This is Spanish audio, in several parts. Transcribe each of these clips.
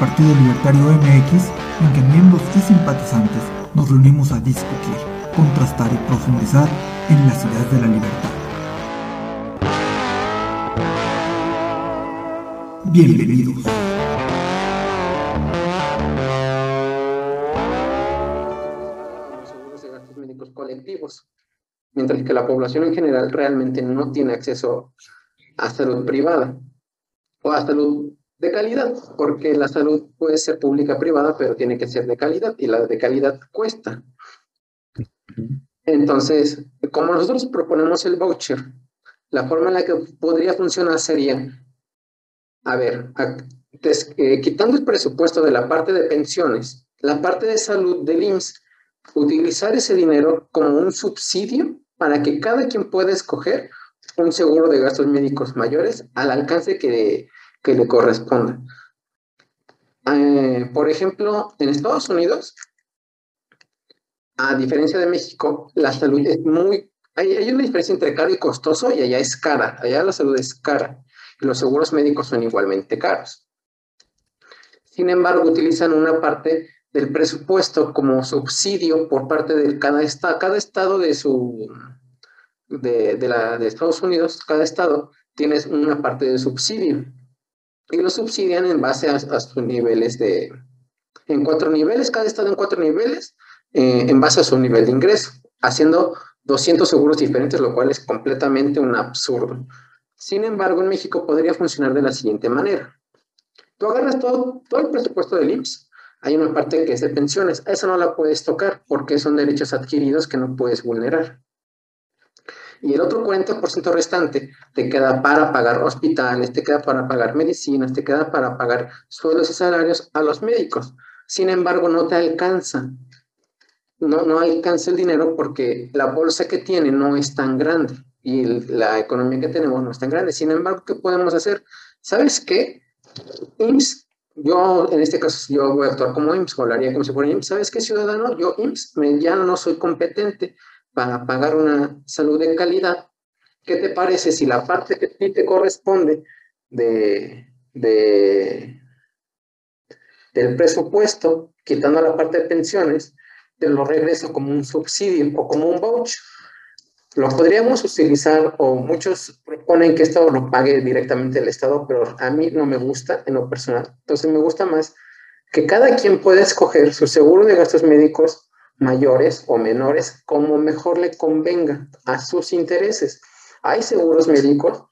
Partido Libertario MX en que miembros y simpatizantes nos reunimos a discutir, contrastar y profundizar en las ideas de la libertad. Bienvenidos. mientras que la población en general realmente no tiene acceso a salud privada o a salud de calidad, porque la salud puede ser pública privada, pero tiene que ser de calidad y la de calidad cuesta. Entonces, como nosotros proponemos el voucher, la forma en la que podría funcionar sería, a ver, eh, quitando el presupuesto de la parte de pensiones, la parte de salud del IMSS, utilizar ese dinero como un subsidio para que cada quien pueda escoger un seguro de gastos médicos mayores al alcance que, que le corresponda. Eh, por ejemplo, en Estados Unidos, a diferencia de México, la salud es muy... Hay, hay una diferencia entre caro y costoso y allá es cara. Allá la salud es cara y los seguros médicos son igualmente caros. Sin embargo, utilizan una parte del presupuesto como subsidio por parte de cada estado, cada estado de su de, de Estados Unidos, cada estado tiene una parte de subsidio y lo subsidian en base a, sus niveles de, en cuatro niveles, cada estado en cuatro niveles, eh, en base a su nivel de ingreso, haciendo 200 seguros diferentes, lo cual es completamente un absurdo. Sin embargo, en México podría funcionar de la siguiente manera. Tú agarras todo, todo el presupuesto del IMSS, hay una parte que es de pensiones, esa no la puedes tocar porque son derechos adquiridos que no puedes vulnerar. Y el otro 40% restante te queda para pagar hospitales, te queda para pagar medicinas, te queda para pagar sueldos y salarios a los médicos. Sin embargo, no te alcanza. No, no alcanza el dinero porque la bolsa que tiene no es tan grande y la economía que tenemos no es tan grande. Sin embargo, ¿qué podemos hacer? ¿Sabes qué? IMSS, yo en este caso yo voy a actuar como IMSS, hablaría como si fuera IMSS. ¿Sabes qué, ciudadano? Yo IMSS me, ya no soy competente para pagar una salud de calidad, ¿qué te parece si la parte que a ti te corresponde de, de, del presupuesto, quitando la parte de pensiones, te lo regreso como un subsidio o como un voucher? Lo podríamos utilizar, o muchos proponen que esto lo pague directamente el Estado, pero a mí no me gusta en lo personal. Entonces me gusta más que cada quien pueda escoger su seguro de gastos médicos mayores o menores, como mejor le convenga a sus intereses. Hay seguros médicos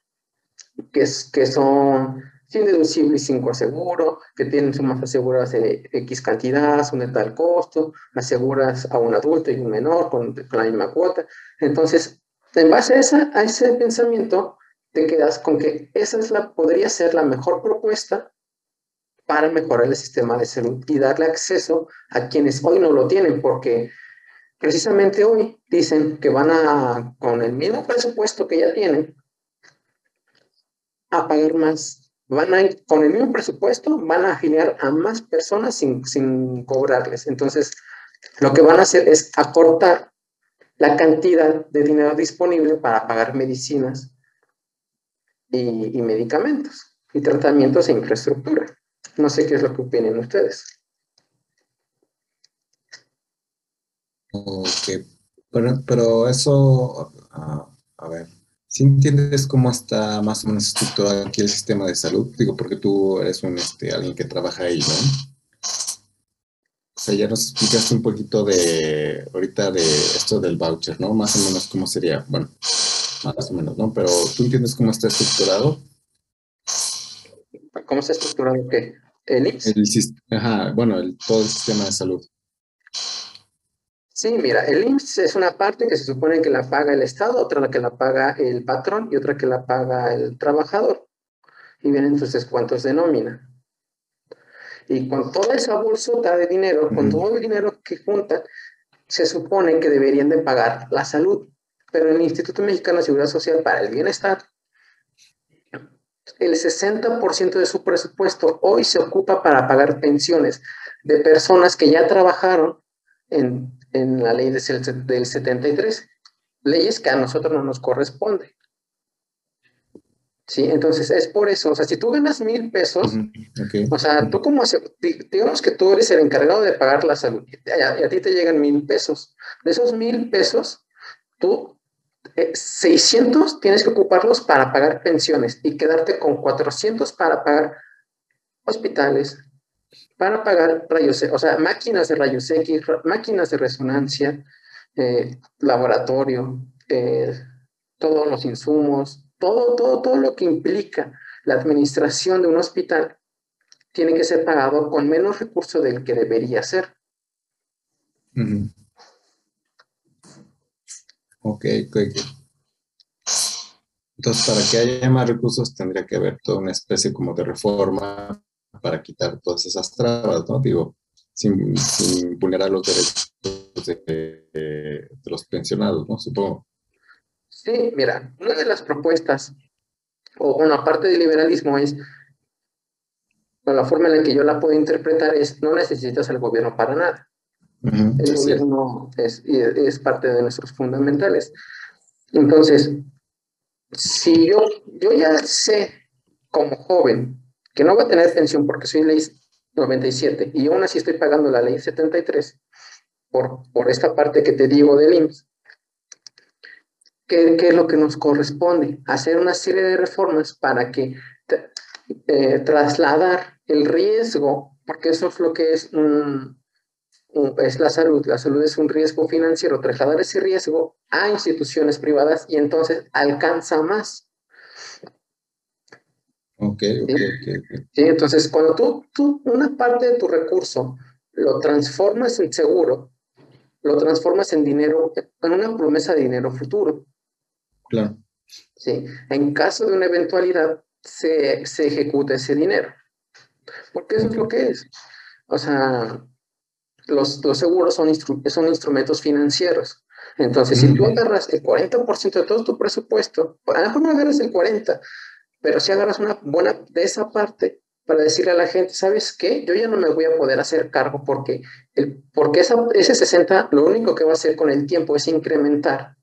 que, es, que son sin deducible y sin coaseguro, que tienen sumas aseguradas de X cantidad, son de tal costo, aseguras a un adulto y un menor con la misma cuota. Entonces, en base a, esa, a ese pensamiento, te quedas con que esa es la, podría ser la mejor propuesta para mejorar el sistema de salud y darle acceso a quienes hoy no lo tienen, porque precisamente hoy dicen que van a, con el mismo presupuesto que ya tienen, a pagar más. Van a con el mismo presupuesto, van a afiliar a más personas sin, sin cobrarles. Entonces, lo que van a hacer es acortar la cantidad de dinero disponible para pagar medicinas y, y medicamentos y tratamientos e infraestructura. No sé qué es lo que opinen ustedes. Ok, pero, pero eso, uh, a ver, si entiendes cómo está más o menos estructurado aquí el sistema de salud? Digo, porque tú eres un, este, alguien que trabaja ahí, ¿no? O sea, ya nos explicaste un poquito de, ahorita de esto del voucher, ¿no? Más o menos cómo sería, bueno, más o menos, ¿no? Pero ¿tú entiendes cómo está estructurado? ¿Cómo está estructurado qué? ¿El IMSS? El, ajá, bueno, el, todo el sistema de salud. Sí, mira, el IMSS es una parte que se supone que la paga el Estado, otra la que la paga el patrón y otra que la paga el trabajador. Y vienen entonces cuántos de nómina. Y con toda esa bolsota de dinero, con todo el dinero que juntan, se supone que deberían de pagar la salud. Pero el Instituto Mexicano de Seguridad Social para el Bienestar, el 60% de su presupuesto hoy se ocupa para pagar pensiones de personas que ya trabajaron en, en la ley del 73, leyes que a nosotros no nos corresponde. Sí, entonces es por eso, o sea, si tú ganas mil pesos, o sea, tú como, digamos que tú eres el encargado de pagar la salud y a, ti te llegan mil pesos. De esos mil pesos, tú 600 eh, tienes que ocuparlos para pagar pensiones y quedarte con 400 para pagar hospitales, para pagar rayos, o sea, máquinas de rayos X, máquinas de resonancia, eh, laboratorio, eh, todos los insumos, todo, todo, todo lo que implica la administración de un hospital tiene que ser pagado con menos recursos del que debería ser. Ok, ok. Entonces, para que haya más recursos tendría que haber toda una especie como de reforma para quitar todas esas trabas, ¿no? Digo, sin, vulnerar los derechos de, los pensionados, ¿no? Supongo. Sí, mira, una de las propuestas, o una parte del liberalismo es, la forma en la que yo la puedo interpretar es, no necesitas al gobierno para nada. El gobierno es, es, parte de nuestros fundamentales. Entonces, si yo, yo ya sé como joven que no voy a tener pensión porque soy ley 97 y aún así estoy pagando la ley 73 por, por esta parte que te digo del IMSS, ¿qué, es lo que nos corresponde? Hacer una serie de reformas para que eh, trasladar el riesgo, porque eso es lo que es, es la salud, la salud es un riesgo financiero, trasladar ese riesgo a instituciones privadas y entonces alcanza más. Ok, ok, ok. Sí, entonces cuando tú, tú una parte de tu recurso lo transformas en seguro, lo transformas en dinero, en una promesa de dinero futuro. Claro. Sí, en caso de una eventualidad, se, se ejecuta ese dinero. Porque eso es lo que es. O sea, los, los seguros son, son instrumentos financieros. Entonces, si tú agarras el 40% de todo tu presupuesto, a lo mejor no agarras el 40%, pero si agarras una buena de esa parte para decirle a la gente, ¿sabes qué? Yo ya no me voy a poder hacer cargo porque, el, porque esa, ese 60 lo único que va a hacer con el tiempo es incrementar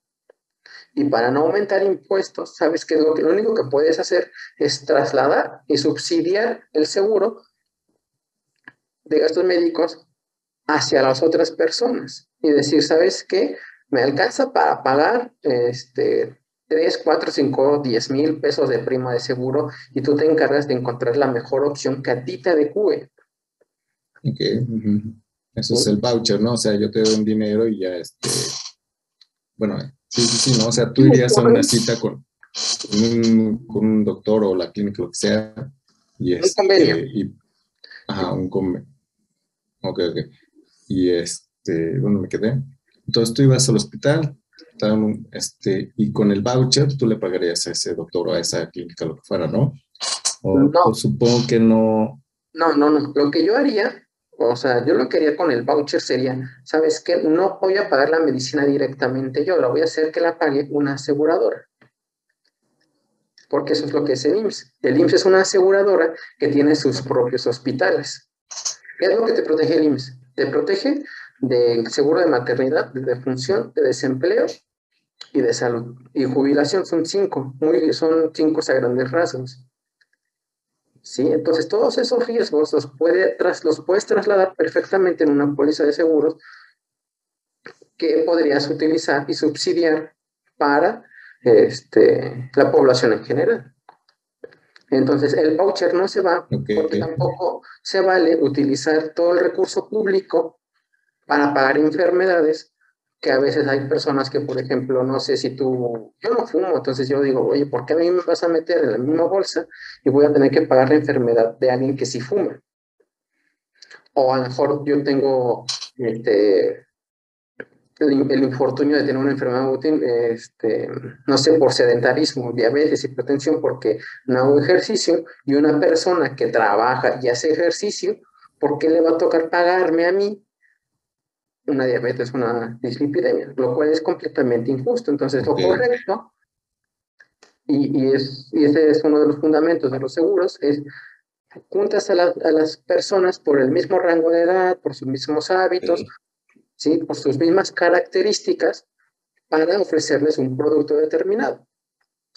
y para no aumentar impuestos, sabes que lo, que lo único que puedes hacer es trasladar y subsidiar el seguro de gastos médicos hacia las otras personas y decir, ¿sabes qué? Me alcanza para pagar este, 3, 4, 5, 10 mil pesos de prima de seguro y tú te encargas de encontrar la mejor opción que a ti te adecue. Ok, eso es el voucher, ¿no? O sea, yo te doy un dinero y ya, este, bueno, Sí, sí, sí, ¿no? O sea, tú irías a una cita con, un, doctor o la clínica, lo que sea. Y un este, convenio. Y, ajá, un convenio. Ok, ok. Y este, ¿dónde me quedé? Entonces tú ibas al hospital, este, y con el voucher tú le pagarías a ese doctor o a esa clínica, lo que fuera, ¿no? O, no. supongo que no. No, no, no. Lo que yo haría o sea, yo lo que haría con el voucher sería, ¿sabes qué? No voy a pagar la medicina directamente yo, la voy a hacer que la pague una aseguradora. Porque eso es lo que es el IMSS. El IMSS es una aseguradora que tiene sus propios hospitales. ¿Qué es lo que te protege el IMSS? Te protege del seguro de maternidad, de defunción, de desempleo y de salud. Y jubilación son cinco, muy, son cinco a grandes rasgos. ¿sí? Entonces, todos esos riesgos los, puede, los puedes trasladar perfectamente en una póliza de seguros que podrías utilizar y subsidiar para este, la población en general. Entonces, el voucher no se va porque tampoco se vale utilizar todo el recurso público para pagar enfermedades que a veces hay personas que, por ejemplo, no sé si tú, yo no fumo, entonces yo digo, oye, ¿por qué a mí me vas a meter en la misma bolsa y voy a tener que pagar la enfermedad de alguien que sí fuma? O a lo mejor yo tengo este, el, infortunio de tener una enfermedad útil, este, no sé, por sedentarismo, diabetes, hipertensión, porque no hago ejercicio, y una persona que trabaja y hace ejercicio, ¿por qué le va a tocar pagarme a mí una diabetes, una dislipidemia? Lo cual es completamente injusto. Entonces, lo correcto, y, es, y ese es uno de los fundamentos de los seguros, es juntas a, a, las personas por el mismo rango de edad, por sus mismos hábitos, ¿sí? Por sus mismas características, para ofrecerles un producto determinado.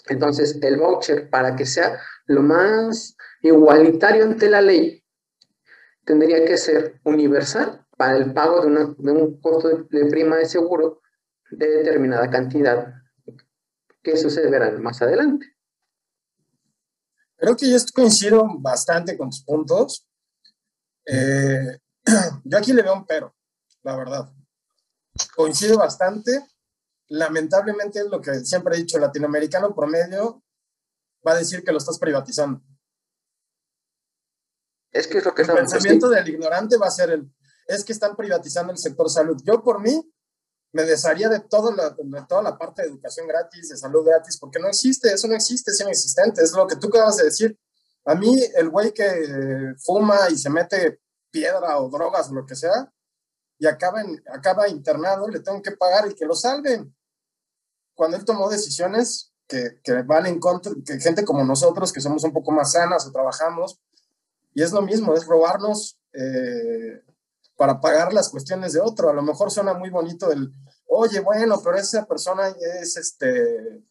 Entonces, el voucher, para que sea lo más igualitario ante la ley, tendría que ser universal para el pago de, un costo de, prima de seguro de determinada cantidad, que verá más adelante. Creo que yo coincido bastante con tus puntos. Eh, yo aquí le veo un pero, la verdad. Coincido bastante lamentablemente lo que siempre he dicho, el latinoamericano promedio va a decir que lo estás privatizando. Es que es lo que El pensamiento del ignorante va a ser el, es que están privatizando el sector salud. Yo por mí me desharía de, todo la, de toda la parte de educación gratis, de salud gratis, porque no existe, eso no existe, es inexistente, es lo que tú acabas de decir. A mí, el güey que fuma y se mete piedra o drogas o lo que sea, y acaba, acaba internado, le tengo que pagar y que lo salven cuando él tomó decisiones que, que, van en contra, que gente como nosotros, que somos un poco más sanas o trabajamos, y es lo mismo, es robarnos eh, para pagar las cuestiones de otro. A lo mejor suena muy bonito el, oye, bueno, pero esa persona es este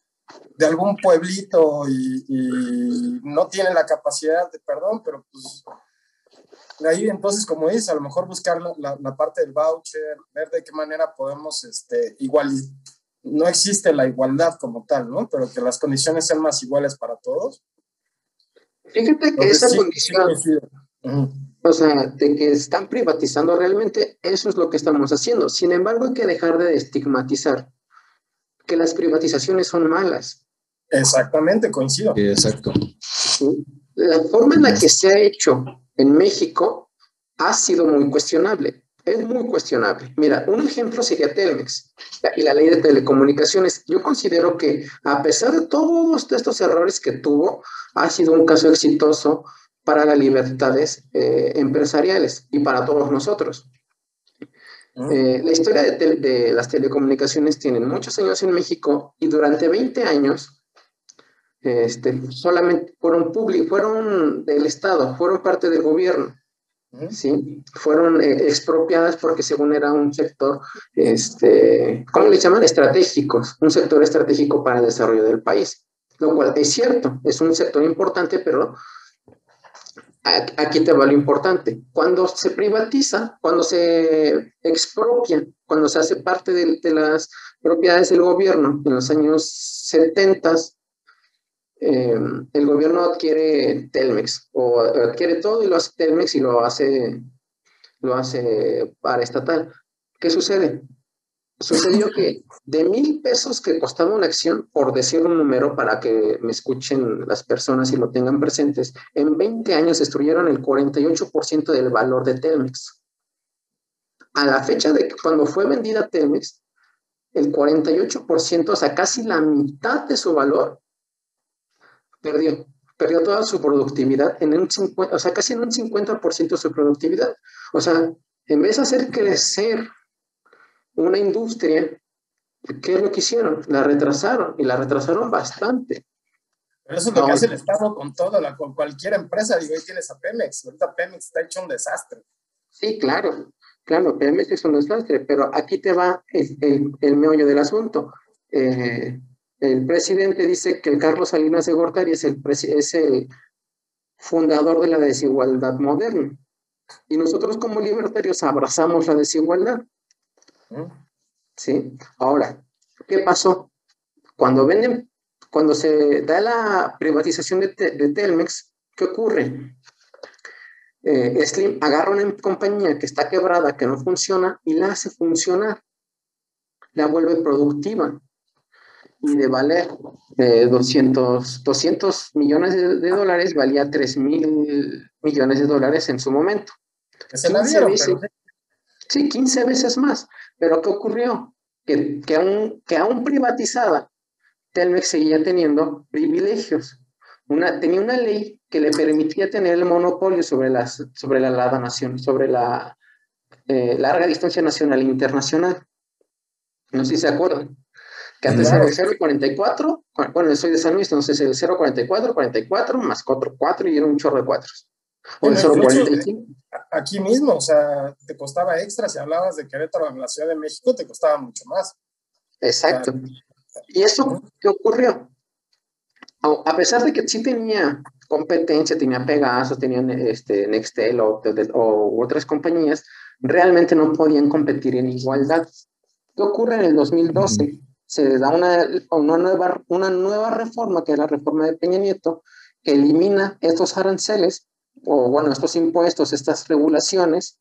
de algún pueblito y, y no tiene la capacidad de perdón, pero pues ahí entonces, como dices, a lo mejor buscar la, la, parte del voucher, ver de qué manera podemos este, igual, no existe la igualdad como tal, ¿no? Pero que las condiciones sean más iguales para todos. Fíjate que esa condición, o sea, de que están privatizando realmente, eso es lo que estamos haciendo. Sin embargo, hay que dejar de estigmatizar que las privatizaciones son malas. Exactamente, coincido. Exacto. La forma en la que se ha hecho en México ha sido muy cuestionable es muy cuestionable. Mira, un ejemplo sería Telmex y la ley de telecomunicaciones. Yo considero que a pesar de todos estos errores que tuvo, ha sido un caso exitoso para las libertades eh, empresariales y para todos nosotros. Eh, la historia de, las telecomunicaciones tiene muchos años en México y durante 20 años este, solamente fueron públicos, fueron del Estado, fueron parte del gobierno. ¿sí? Fueron eh, expropiadas porque según era un sector, este, ¿cómo le llaman? Estratégicos, un sector estratégico para el desarrollo del país. Lo cual es cierto, es un sector importante, pero aquí te va lo importante. Cuando se privatiza, cuando se expropia, cuando se hace parte de, de las propiedades del gobierno en los años 70, Em, el gobierno adquiere Telmex o adquiere todo y lo hace Telmex y lo hace, lo hace para estatal. ¿Qué sucede? Sucedió que de mil pesos que costaba una acción, por decir un número para que me escuchen las personas y lo tengan presentes, en 20 años destruyeron el 48% del valor de Telmex. A la fecha de cuando fue vendida Telmex, el 48%, o sea, casi la mitad de su valor, perdió, perdió toda su productividad, en un 50, o sea, casi en un 50% de su productividad. O sea, en vez de hacer crecer una industria, ¿qué es lo que hicieron? La retrasaron y la retrasaron bastante. Pero eso es lo que hace el Estado con todo, la, con cualquier empresa. Digo, ahí tienes a Pemex. Ahorita Pemex está hecho un desastre. Sí, claro, claro, Pemex es un desastre, pero aquí te va el, el, el meollo del asunto. Eh, el presidente dice que el Carlos Salinas de Gortari es el, es el fundador de la desigualdad moderna. Y nosotros como libertarios abrazamos la desigualdad. ¿Sí? Ahora, ¿qué pasó? Cuando venden, cuando se da la privatización de, Telmex, ¿qué ocurre? Eh, Slim agarra una compañía que está quebrada, que no funciona, y la hace funcionar. La vuelve productiva y de valer 200, 200 millones de, dólares, valía 3 mil millones de dólares en su momento. Se la dieron, Sí, 15 veces más. Pero ¿qué ocurrió? Que, que, aún, que aún privatizada, Telmex seguía teniendo privilegios. una, tenía una ley que le permitía tener el monopolio sobre, las, sobre la larga nación, sobre la eh, larga distancia nacional e internacional. No sé si se acuerdan. Que antes era el 0.44, bueno, soy de San Luis, entonces el 0.44, 44, más 4, 4 y era un chorro de 4. O el 0.45. Aquí mismo, o sea, te costaba extra, si hablabas de Querétaro en la Ciudad de México, te costaba mucho más. Exacto. ¿Y eso qué ocurrió? A pesar de que sí tenía competencia, tenía Pegasus, tenían este, Nextel o, o, otras compañías, realmente no podían competir en igualdad. ¿Qué ocurre en el 2012? Se da una, una, nueva, una nueva reforma, que es la reforma de Peña Nieto, que elimina estos aranceles, o bueno, estos impuestos, estas regulaciones,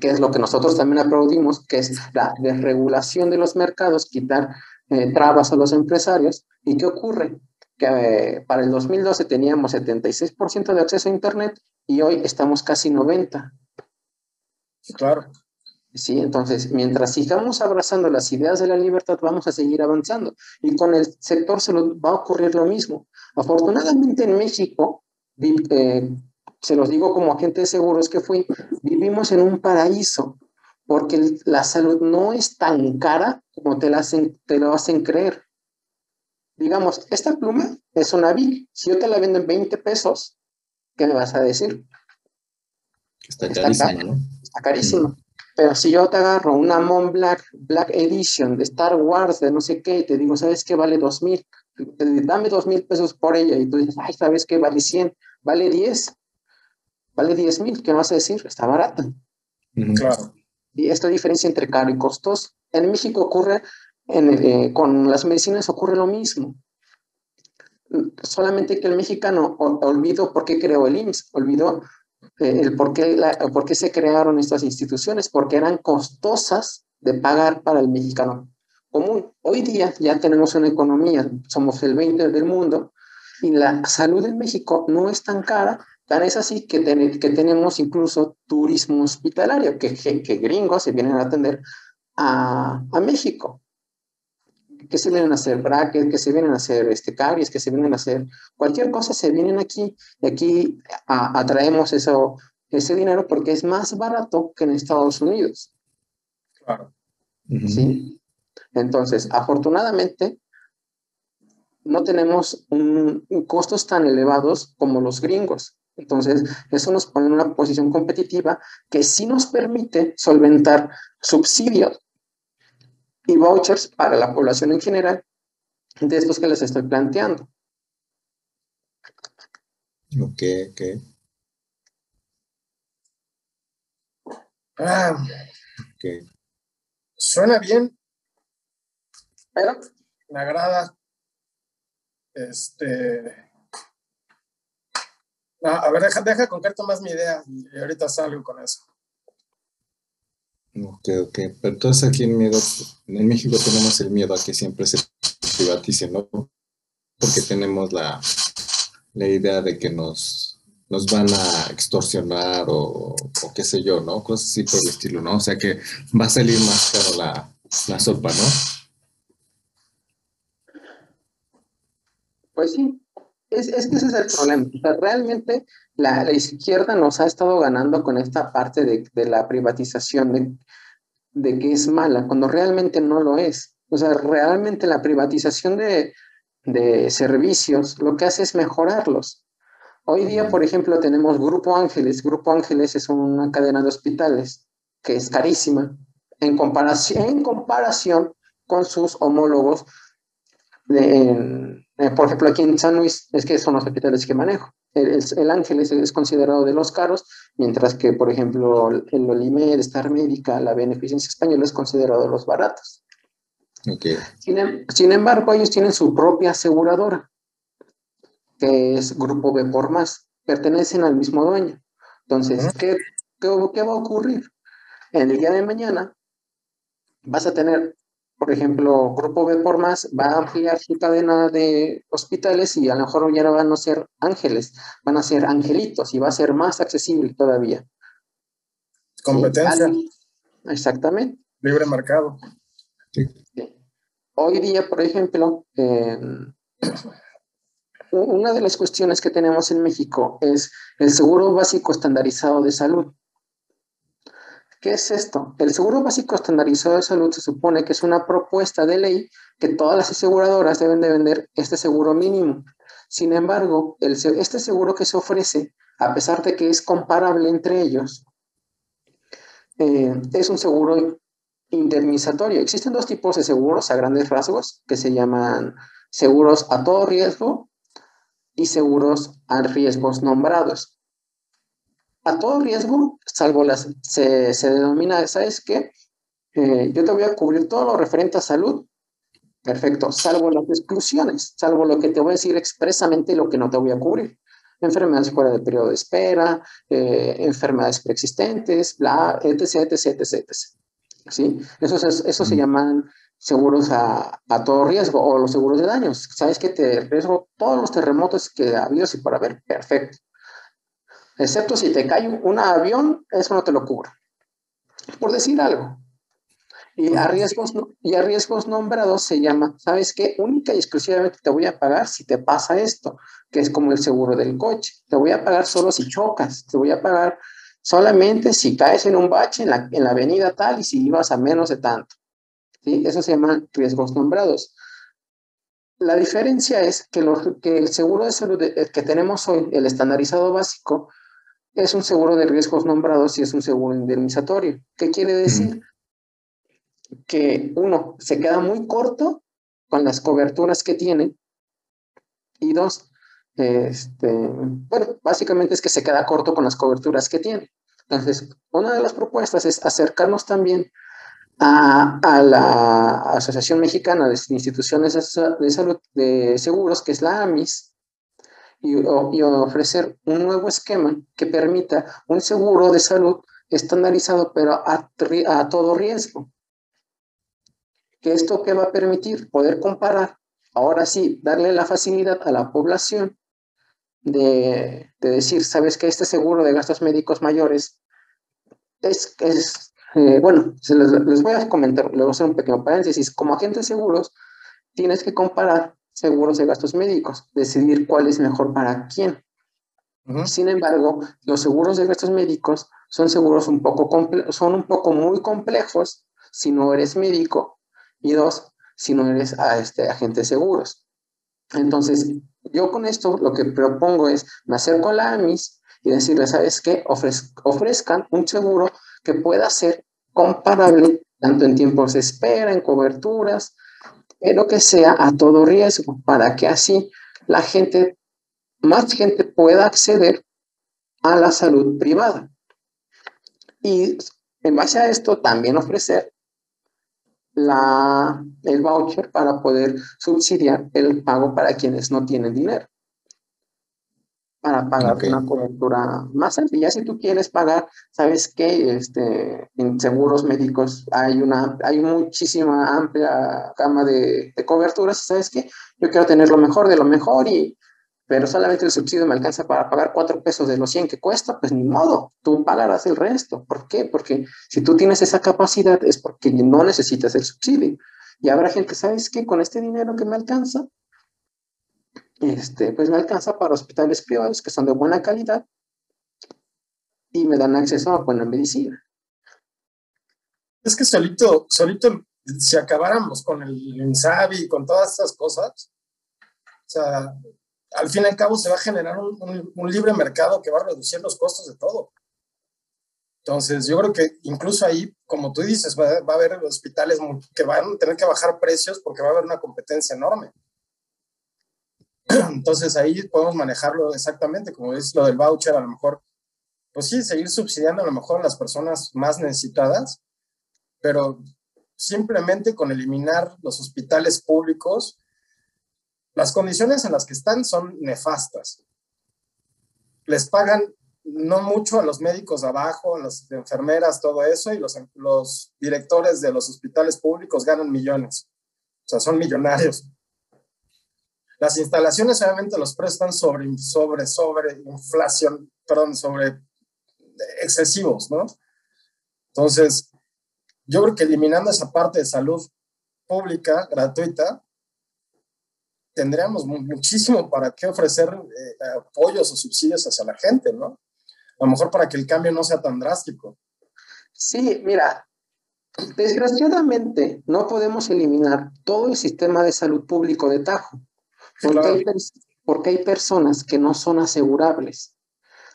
que es lo que nosotros también aplaudimos, que es la desregulación de los mercados, quitar eh, trabas a los empresarios. ¿Y qué ocurre? Que eh, para el 2012 teníamos 76% de acceso a Internet y hoy estamos casi 90%. Claro. Sí, entonces, mientras sigamos abrazando las ideas de la libertad, vamos a seguir avanzando. Y con el sector se va a ocurrir lo mismo. Afortunadamente en México, eh, se los digo como agente de seguros que fui, vivimos en un paraíso, porque la salud no es tan cara como te, la hacen, te lo hacen creer. Digamos, esta pluma es una Bic. Si yo te la vendo en 20 pesos, ¿qué me vas a decir? Está, carísima, ¿no? Está carísimo. Pero si yo te agarro una Mont Black, Black Edition de Star Wars, de no sé qué, y te digo, ¿sabes qué vale dos mil? Dame dos mil pesos por ella. Y tú dices, ay, ¿sabes qué? Vale 100, vale 10. Vale 10 mil, ¿qué vas a decir? Está barata. Claro. Y esta diferencia entre caro y costoso. En México ocurre, eh, con las medicinas ocurre lo mismo. Solamente que el mexicano olvidó por qué creó el IMSS, olvidó el por qué, por qué se crearon estas instituciones, porque eran costosas de pagar para el mexicano común. Hoy día ya tenemos una economía, somos el 20 del mundo, y la salud en México no es tan cara, tan es así que, que tenemos incluso turismo hospitalario, que, que, gringos se vienen a atender a, a México que se vienen a hacer brackets, que se vienen a hacer este, caries, que se vienen a hacer cualquier cosa, se vienen aquí y aquí atraemos eso, ese dinero porque es más barato que en Estados Unidos. Claro. ¿Sí? Entonces, afortunadamente, no tenemos un, costos tan elevados como los gringos. Entonces, eso nos pone en una posición competitiva que sí nos permite solventar subsidios y vouchers para la población en general de estos que les estoy planteando. Ok, ok. Ah, okay. Suena bien. Pero. Me agrada. Este. a ver, deja, deja concreto más mi idea y ahorita salgo con eso. Ok, ok. Pero entonces aquí en, miedo, en México tenemos el miedo a que siempre se privatice, ¿no? Porque tenemos la, la idea de que nos, nos van a extorsionar o, o, qué sé yo, ¿no? Cosas así por el estilo, ¿no? O sea que va a salir más caro la, la sopa, ¿no? Pues sí, es, es, que ese es el problema. O sea, realmente la, la, izquierda nos ha estado ganando con esta parte de, de la privatización, de, de, que es mala, cuando realmente no lo es. O sea, realmente la privatización de, de servicios lo que hace es mejorarlos. Hoy día, por ejemplo, tenemos Grupo Ángeles. Grupo Ángeles es una cadena de hospitales que es carísima en comparación, en comparación con sus homólogos de, eh, por ejemplo, aquí en San Luis, es que son los hospitales que manejo. El, el Ángeles es, considerado de los caros, mientras que, por ejemplo, el Olimed, Star Médica, la Beneficencia Española es considerado de los baratos. Okay. Sin, em, sin, embargo, ellos tienen su propia aseguradora, que es Grupo B por más. Pertenecen al mismo dueño. Entonces, ¿qué, qué, qué va a ocurrir? En el día de mañana vas a tener por ejemplo, Grupo B por más va a ampliar su cadena de hospitales y a lo mejor ya no van a ser ángeles, van a ser angelitos y va a ser más accesible todavía. Competencia. Exactamente. Libre mercado. Hoy día, por ejemplo, una de las cuestiones que tenemos en México es el seguro básico estandarizado de salud. ¿Qué es esto? El seguro básico estandarizado de salud se supone que es una propuesta de ley que todas las aseguradoras deben de vender este seguro mínimo. Sin embargo, este seguro que se ofrece, a pesar de que es comparable entre ellos, eh, es un seguro indemnizatorio. Existen dos tipos de seguros a grandes rasgos que se llaman seguros a todo riesgo y seguros a riesgos nombrados. A todo riesgo, salvo las, se, se denomina, ¿sabes qué? Eh, yo te voy a cubrir todo lo referente a salud. Perfecto, salvo las exclusiones, salvo lo que te voy a decir expresamente y lo que no te voy a cubrir. Enfermedades fuera del periodo de espera, eh, enfermedades preexistentes, bla, etc, etc, etc, etc. ¿Sí? Eso, eso se llaman seguros a, a, todo riesgo o los seguros de daños. Sabes que te riesgo todos los terremotos que ha habido y por haber, perfecto. Excepto si te cae un avión, eso no te lo cubre. Por decir algo. Y a riesgos, y a riesgos nombrados se llama, ¿sabes qué? Única y exclusivamente te voy a pagar si te pasa esto, que es como el seguro del coche. Te voy a pagar solo si chocas, te voy a pagar solamente si caes en un bache en la, en la avenida tal y si ibas a menos de tanto. ¿Sí? Eso se llama riesgos nombrados. La diferencia es que, que el seguro de salud que tenemos hoy, el estandarizado básico, es un seguro de riesgos nombrados y es un seguro indemnizatorio. ¿Qué quiere decir? Que uno, se queda muy corto con las coberturas que tiene y dos, este, bueno, básicamente es que se queda corto con las coberturas que tiene. Entonces, una de las propuestas es acercarnos también a, a la Asociación Mexicana de Instituciones de Salud de Seguros, que es la AMIS, y, ofrecer un nuevo esquema que permita un seguro de salud estandarizado, pero a, a todo riesgo. ¿Que esto qué va a permitir? Poder comparar, ahora sí, darle la facilidad a la población de, de decir, sabes que este seguro de gastos médicos mayores es, es eh, bueno, les, les, voy a comentar, les voy a hacer un pequeño paréntesis. Como agente de seguros, tienes que comparar seguros de gastos médicos, decidir cuál es mejor para quién. Sin embargo, los seguros de gastos médicos son seguros un poco, son un poco muy complejos si no eres médico y dos, si no eres a este, agente de seguros. Entonces, yo con esto lo que propongo es, me acerco a la AMIS y decirle, ¿sabes qué? ofrezcan un seguro que pueda ser comparable tanto en tiempos de espera, en coberturas, pero que sea a todo riesgo, para que así la gente, más gente pueda acceder a la salud privada. Y en base a esto también ofrecer la, el voucher para poder subsidiar el pago para quienes no tienen dinero para pagar una cobertura más amplia. Si tú quieres pagar, sabes que este, en seguros médicos hay una hay muchísima amplia gama de, de coberturas, sabes que yo quiero tener lo mejor de lo mejor y pero solamente el subsidio me alcanza para pagar cuatro pesos de los 100 que cuesta, pues ni modo, tú pagarás el resto. ¿Por qué? Porque si tú tienes esa capacidad es porque no necesitas el subsidio. Y habrá gente, ¿sabes qué? Con este dinero que me alcanza, este, pues me alcanza para hospitales privados que son de buena calidad y me dan acceso a buena medicina. Es que solito, solito, si acabáramos con el INSABI y con todas estas cosas, o sea, al fin y al cabo se va a generar un, libre mercado que va a reducir los costos de todo. Entonces, yo creo que incluso ahí, como tú dices, va, a haber hospitales que van a tener que bajar precios porque va a haber una competencia enorme. Entonces ahí podemos manejarlo exactamente, como es lo del voucher, a lo mejor, pues sí, seguir subsidiando a lo mejor a las personas más necesitadas, pero simplemente con eliminar los hospitales públicos, las condiciones en las que están son nefastas. Les pagan no mucho a los médicos abajo, a las enfermeras, todo eso, y los, los directores de los hospitales públicos ganan millones. O sea, son millonarios. Las instalaciones obviamente los precios están sobre, sobre, sobre inflación, perdón, sobre excesivos, ¿no? Entonces, yo creo que eliminando esa parte de salud pública, gratuita, tendríamos muchísimo para qué ofrecer eh, apoyos o subsidios hacia la gente, ¿no? A lo mejor para que el cambio no sea tan drástico. Sí, mira, desgraciadamente no podemos eliminar todo el sistema de salud público de Tajo, porque, hay, porque hay personas que no son asegurables,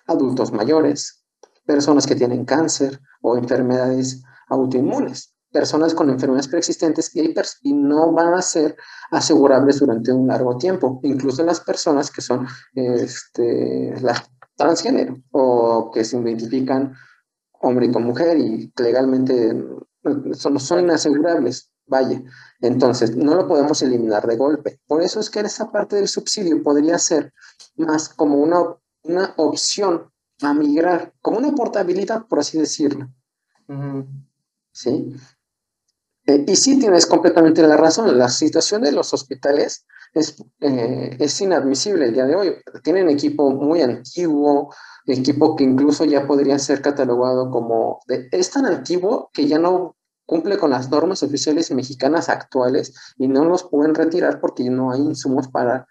adultos mayores, personas que tienen cáncer o enfermedades autoinmunes personas con enfermedades preexistentes y, y, no van a ser asegurables durante un largo tiempo, incluso las personas que son este, transgénero o que se identifican hombre con mujer y legalmente son, son inasegurables. Vaya, entonces no lo podemos eliminar de golpe. Por eso es que esa parte del subsidio podría ser más como una, una opción a migrar, como una portabilidad, por así decirlo. ¿Sí? Eh, y sí tienes completamente la razón, la situación de los hospitales es, eh, es inadmisible el día de hoy. Tienen equipo muy antiguo, equipo que incluso ya podría ser catalogado como, de, es tan antiguo que ya no cumple con las normas oficiales mexicanas actuales y no los pueden retirar porque no hay insumos para,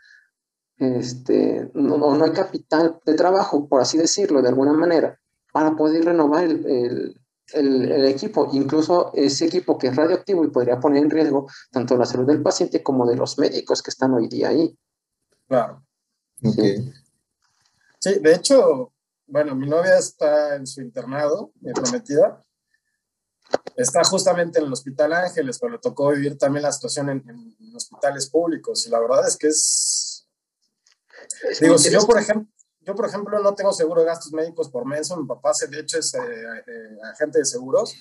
este, no, no hay capital de trabajo, por así decirlo, de alguna manera, para poder renovar el el, equipo, incluso ese equipo que es radioactivo y podría poner en riesgo tanto la salud del paciente como de los médicos que están hoy día ahí. Claro. Sí. sí, de hecho, bueno, mi novia está en su internado, mi prometida. Está justamente en el Hospital Ángeles, pero le tocó vivir también la situación en, en hospitales públicos. Y la verdad es que es. digo, si yo, por ejemplo, yo, por ejemplo, no tengo seguro de gastos médicos por menso. Mi papá, de hecho, es eh, eh, agente de seguros.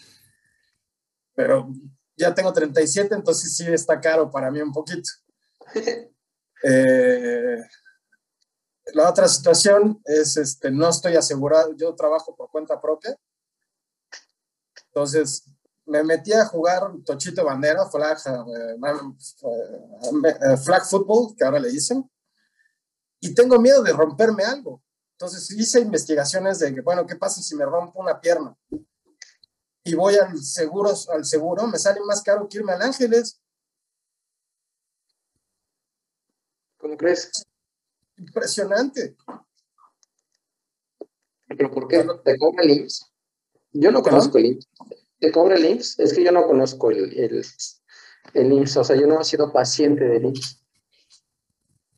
Pero ya tengo 37, entonces sí está caro para mí un poquito. Eh, la otra situación es, este, no estoy asegurado, yo trabajo por cuenta propia. Entonces, me metí a jugar tochito bandera, flag, flag football, que ahora le dicen y tengo miedo de romperme algo. Entonces hice investigaciones de que, bueno, ¿qué pasa si me rompo una pierna? Y voy al seguro, al seguro, me sale más caro que irme al Ángeles. ¿Cómo crees? Impresionante. ¿Pero por qué? ¿Te cobra el IMSS? Yo no conozco el IMSS. ¿Te cobra el IMSS? Es que yo no conozco el, el, el IMSS, o sea, yo no he sido paciente del IMSS.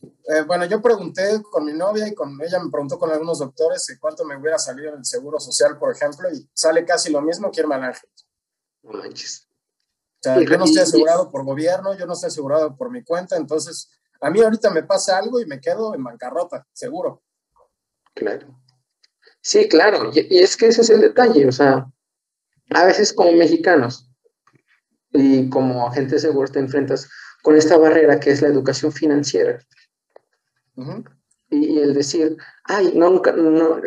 Eh, bueno, yo pregunté con mi novia y con ella me preguntó con algunos doctores cuánto me hubiera salido en el seguro social, por ejemplo, y sale casi lo mismo que irme al Ángel. O sea, yo no estoy asegurado por gobierno, yo no estoy asegurado por mi cuenta, entonces a mí ahorita me pasa algo y me quedo en bancarrota, seguro. Claro. Sí, claro, y, y es que ese es el detalle, o sea, a veces como mexicanos y como agente de seguro te enfrentas con esta barrera que es la educación financiera y, el decir, ay, no, nunca, no,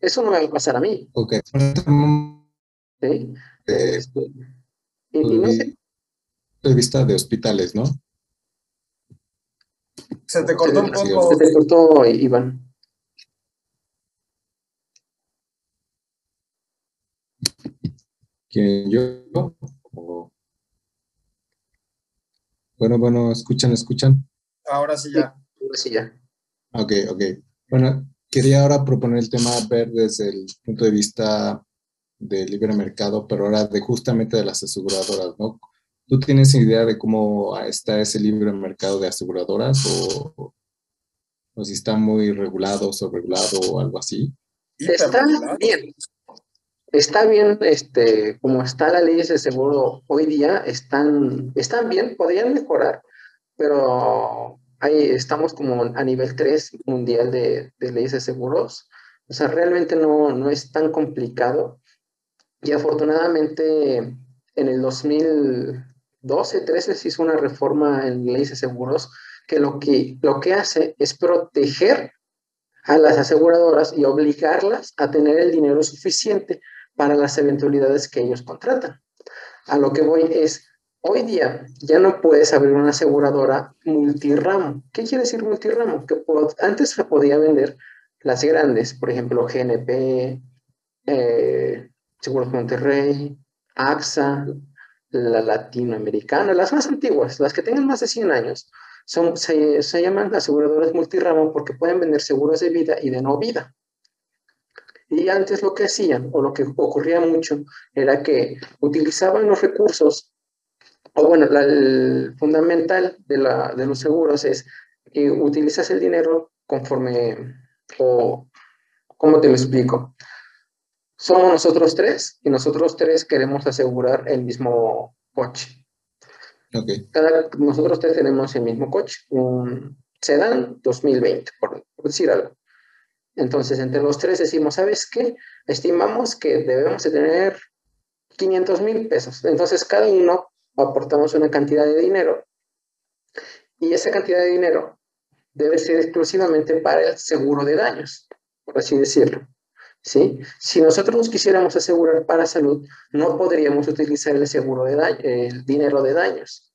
eso no me va a pasar a mí. Ok. ¿Sí? Eh, y, no sé. De vista de hospitales, ¿no? Se te cortó un poco. Se te cortó, Iván. ¿Quién yo? Bueno, bueno, escuchan, escuchan. Ahora sí ya. ahora sí ya. Ok, ok. Bueno, quería ahora proponer el tema ver desde el punto de vista del libre mercado, pero ahora de justamente de las aseguradoras, ¿no? ¿Tú tienes idea de cómo está ese libre mercado de aseguradoras o, o si está muy regulado, sobregulado o algo así? Está bien. Está bien, este, como está la ley de seguro hoy día, están, están bien, podrían mejorar, pero ahí estamos como a nivel 3 mundial de, de, leyes de seguros. O sea, realmente no, no es tan complicado. Y afortunadamente en el 2012, 13 se hizo una reforma en leyes de seguros que lo que, lo que hace es proteger a las aseguradoras y obligarlas a tener el dinero suficiente para las eventualidades que ellos contratan. A lo que voy es, Hoy día ya no puedes abrir una aseguradora multiramo. ¿Qué quiere decir multiramo? Que antes se podía vender las grandes, por ejemplo, GNP, eh, Seguros Monterrey, AXA, la latinoamericana, las más antiguas, las que tengan más de 100 años, son, se, se llaman aseguradoras multiramo porque pueden vender seguros de vida y de no vida. Y antes lo que hacían, o lo que ocurría mucho, era que utilizaban los recursos, o bueno, la, el fundamental de, la, de los seguros es que utilizas el dinero conforme, o, ¿cómo te lo explico? Somos nosotros tres y nosotros tres queremos asegurar el mismo coche. Ok. Cada, nosotros tres tenemos el mismo coche, un sedán 2020, por, por decir algo. Entonces, entre los tres decimos, ¿sabes qué? Estimamos que debemos de tener 500 mil pesos. Entonces, cada uno aportamos una cantidad de dinero y esa cantidad de dinero debe ser exclusivamente para el seguro de daños, por así decirlo. ¿Sí? Si nosotros nos quisiéramos asegurar para salud, no podríamos utilizar el seguro de daño, el dinero de daños.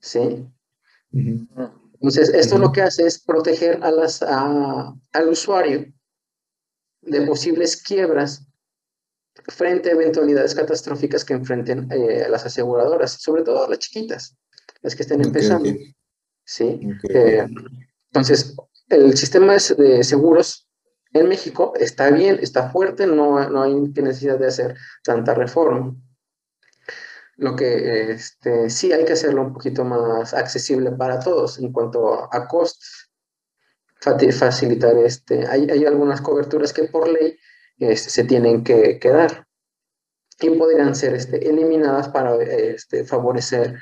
¿Sí? Ujú. Entonces, esto lo que hace es proteger a las, a- al usuario de posibles quiebras frente a eventualidades catastróficas que enfrenten eh, las aseguradoras, sobre todo las chiquitas, las que estén empezando. ¿sí? Eh, entonces, el sistema de- de seguros en México está bien, está fuerte, no, no hay necesidad de hacer tanta reforma. Lo que este, sí hay que hacerlo un poquito más accesible para todos en cuanto a, costos. Facilitar, este, hay, hay algunas coberturas que por ley este, se tienen que, que dar y podrían ser este, eliminadas para este, favorecer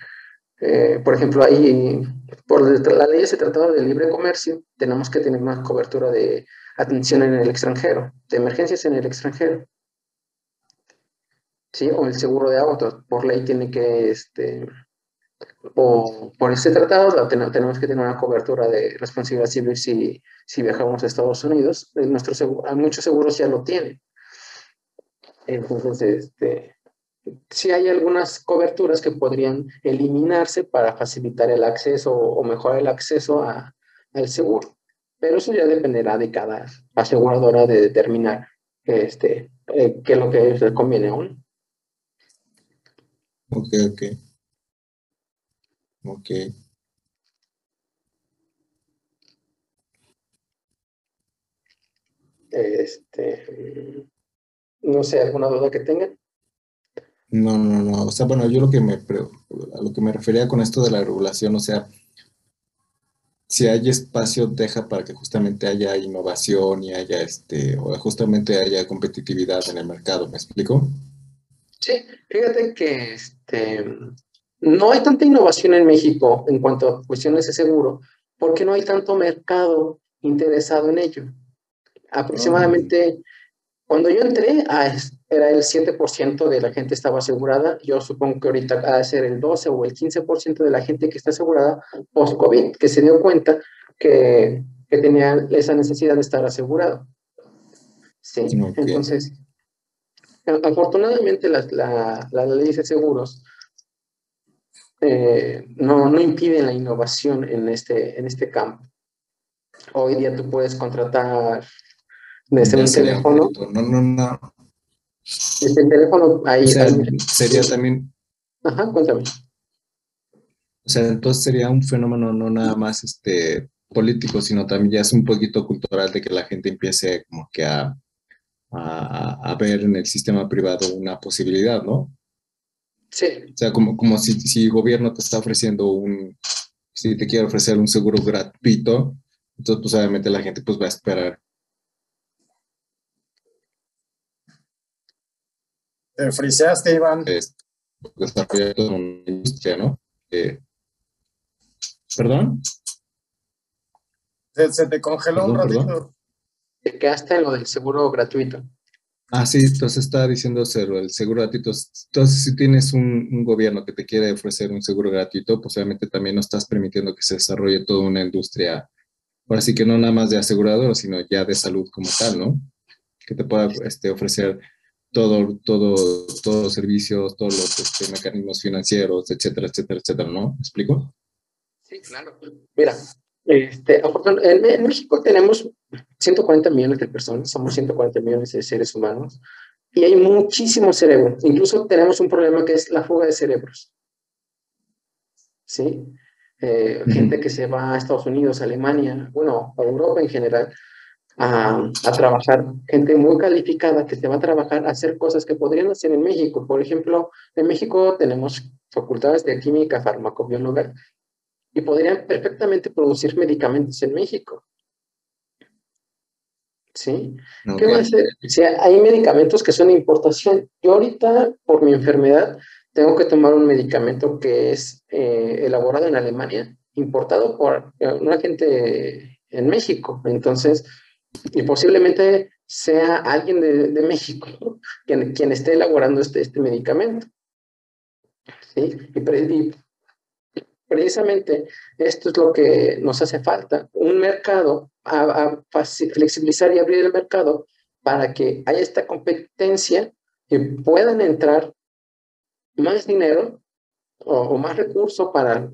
eh, por ejemplo, ahí, por la ley de Tratado de Libre Comercio, tenemos que tener una cobertura de atención en el extranjero, de emergencias en el extranjero. ¿Sí? O el seguro de auto, por ley tiene que, este, o por ese tratado tenemos que tener una cobertura de responsabilidad civil si, si viajamos a Estados Unidos. Eh, Nuestro seguro, muchos seguros ya lo tienen. Entonces, este, sí hay algunas coberturas que podrían eliminarse para facilitar el acceso o mejorar el acceso a- al seguro. Pero eso ya dependerá de cada aseguradora de determinar este, eh, qué es lo que les conviene a uno. Ok, ok. Ok. Este, no sé, ¿alguna duda que tengan? No, no, no. O sea, bueno, yo lo que me a lo que me refería con esto de la regulación, o sea, si hay espacio, deja para que justamente haya innovación y haya este, o justamente haya competitividad en el mercado, ¿me explico? Sí, fíjate que este, no hay tanta innovación en México en cuanto a cuestiones de seguro, porque no hay tanto mercado interesado en ello. Aproximadamente, cuando yo entré, ah, era el 7% de la gente estaba asegurada. Yo supongo que ahorita ha de ser el 12 o el 15% de la gente que está asegurada post-COVID, que se dio cuenta que, que tenía esa necesidad de estar asegurado. Sí, entonces, a- afortunadamente las la, la leyes de seguros eh, no, no impiden la innovación en este, en este campo. Hoy día tú puedes contratar desde un teléfono, No, no, no. desde el teléfono ahí, O sea, ahí- sería también, ajá, cuéntame. o sea, entonces sería un fenómeno no nada más este político, sino también ya es un poquito cultural de que la gente empiece como que a, a, a ver en el sistema privado una posibilidad, ¿no? Sí, O sea, como, como si, si el gobierno te está ofreciendo un, si te quiere ofrecer un seguro gratuito, entonces pues obviamente la gente pues va a esperar. Te friseaste, Iván. desarrollar toda una industria, ¿no? Eh, ¿Perdón? Se, se te congeló un ratito. perdón. te quedaste en lo del seguro gratuito. Ah, sí, entonces está diciendo cero, el seguro gratuito. Entonces, si tienes un, un gobierno que te quiere ofrecer un seguro gratuito, pues obviamente también no estás permitiendo que se desarrolle toda una industria, ahora sí que no nada más de asegurador, sino ya de salud como tal, ¿no? Que te pueda este, ofrecer todo, todo, todos los servicios, todos los este, mecanismos financieros, etcétera, etcétera, etcétera, ¿no? ¿Me explico? Sí, claro. Mira, este, en, en México tenemos 140 millones de personas, somos 140 millones de seres humanos y hay muchísimo cerebro. Incluso tenemos un problema que es la fuga de cerebros. ¿Sí? eh, gente que se va a Estados Unidos, Alemania, bueno, a Europa en general, a, a, trabajar, gente muy calificada que se va a trabajar a hacer cosas que podrían hacer en México. Por ejemplo, en México tenemos facultades de química, farmacobióloga, y podrían perfectamente producir medicamentos en México. ¿Sí? Okay. ¿Qué va a hacer? Si hay medicamentos que son de importación. Yo ahorita, por mi enfermedad, tengo que tomar un medicamento que es eh, elaborado en Alemania, importado por eh, una gente en México. Entonces, y posiblemente sea alguien de, de México ¿no? quien, quien, esté elaborando este, este medicamento. ¿Sí? Y, y, precisamente esto es lo que nos hace falta, un mercado, a, flexibilizar y abrir el mercado para que haya esta competencia y puedan entrar más dinero o, más recursos para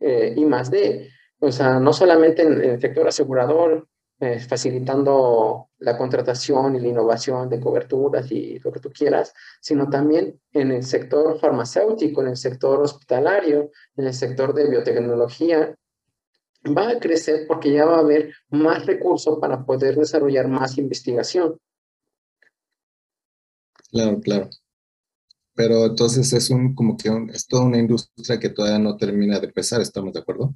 eh, y más de, o sea, no solamente en, en el sector asegurador, eh, facilitando la contratación y la innovación de coberturas y lo que tú quieras, sino también en el sector farmacéutico, en el sector hospitalario, en el sector de biotecnología, va a crecer porque ya va a haber más recursos para poder desarrollar más investigación. Claro, claro. Pero entonces es un como que es toda una industria que todavía no termina de empezar, ¿estamos de acuerdo?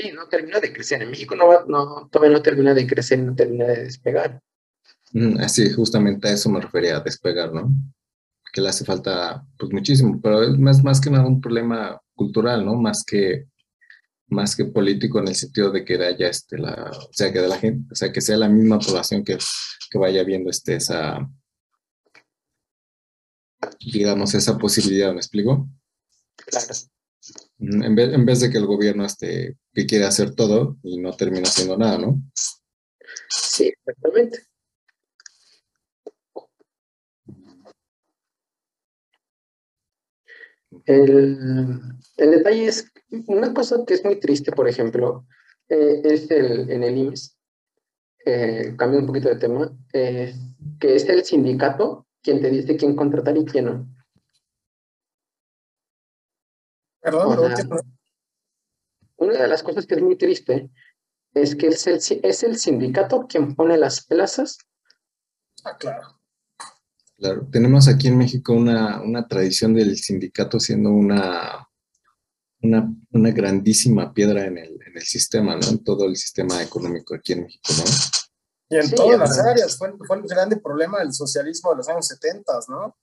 Sí, no termina de crecer. En México no, no, todavía no termina de crecer, no termina de despegar. Mm, sí, justamente a eso me refería, a despegar, ¿no? Que le hace falta, pues muchísimo, pero es más, más que nada un problema cultural, ¿no? Más que, más que político en el sentido de que haya este, la, o sea, que de la gente, o sea, que sea la misma población que, que vaya viendo este, esa, digamos, esa posibilidad, ¿me explico? Claro. En vez, en vez de que el gobierno este, que quiere hacer todo y no termina haciendo nada, ¿no? Sí, exactamente. El, el, detalle es, una cosa que es muy triste, por ejemplo, eh, es el, en el IMSS, eh, cambio un poquito de tema, eh, que es el sindicato quien te dice quién contratar y quién no. Perdón, una de las cosas que es muy triste es que es el, es el sindicato quien pone las plazas. Ah, claro. Claro, tenemos aquí en México una, una tradición del sindicato siendo una, una, una grandísima piedra en el, en el, sistema, ¿no? En todo el sistema económico aquí en México, ¿no? Y en sí, todas las áreas, fue, fue el grande problema del socialismo de los años 70, ¿no?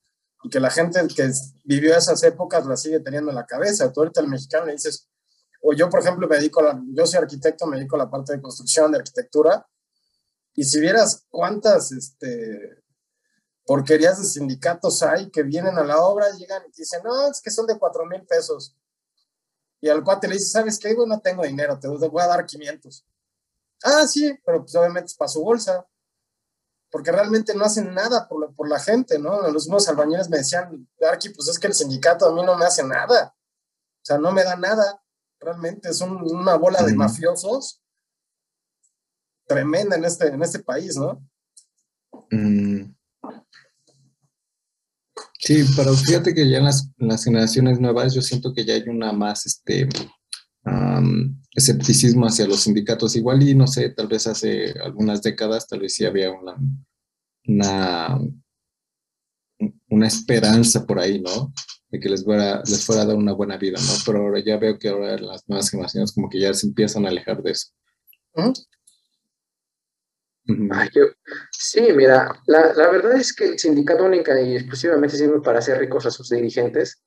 Que la gente que vivió esas épocas la sigue teniendo en la cabeza. Tú ahorita el mexicano le dices, o yo, por ejemplo, me dedico la, yo soy arquitecto, me dedico a la parte de construcción, de arquitectura, y si vieras cuántas este, porquerías de sindicatos hay que vienen a la obra, llegan y dicen, no, es que son de 4 mil pesos. Y al cuate le dice, ¿sabes qué? no tengo dinero, te voy a dar 500. Ah, sí, pero pues obviamente es para su bolsa, porque realmente no hacen nada por la, por la gente, ¿no? Los mismos albañiles me decían, Arqui, pues es que el sindicato a mí no me hace nada, o sea, no me da nada, realmente es un, una bola de mafiosos tremenda en este, en este país, ¿no? Mm. Sí, pero fíjate que ya en las, en las, generaciones nuevas yo siento que ya hay una más, este, um, escepticismo hacia los sindicatos. Igual y no sé, tal vez hace algunas décadas, tal vez sí había una, una, una esperanza por ahí, ¿no? De que les fuera, les fuera a dar una buena vida, ¿no? Pero ahora ya veo que ahora las nuevas generaciones como que ya se empiezan a alejar de eso. ¿Mm? Ay, yo, sí, mira, la, la, verdad es que el sindicato única y exclusivamente sirve para hacer ricos a sus dirigentes.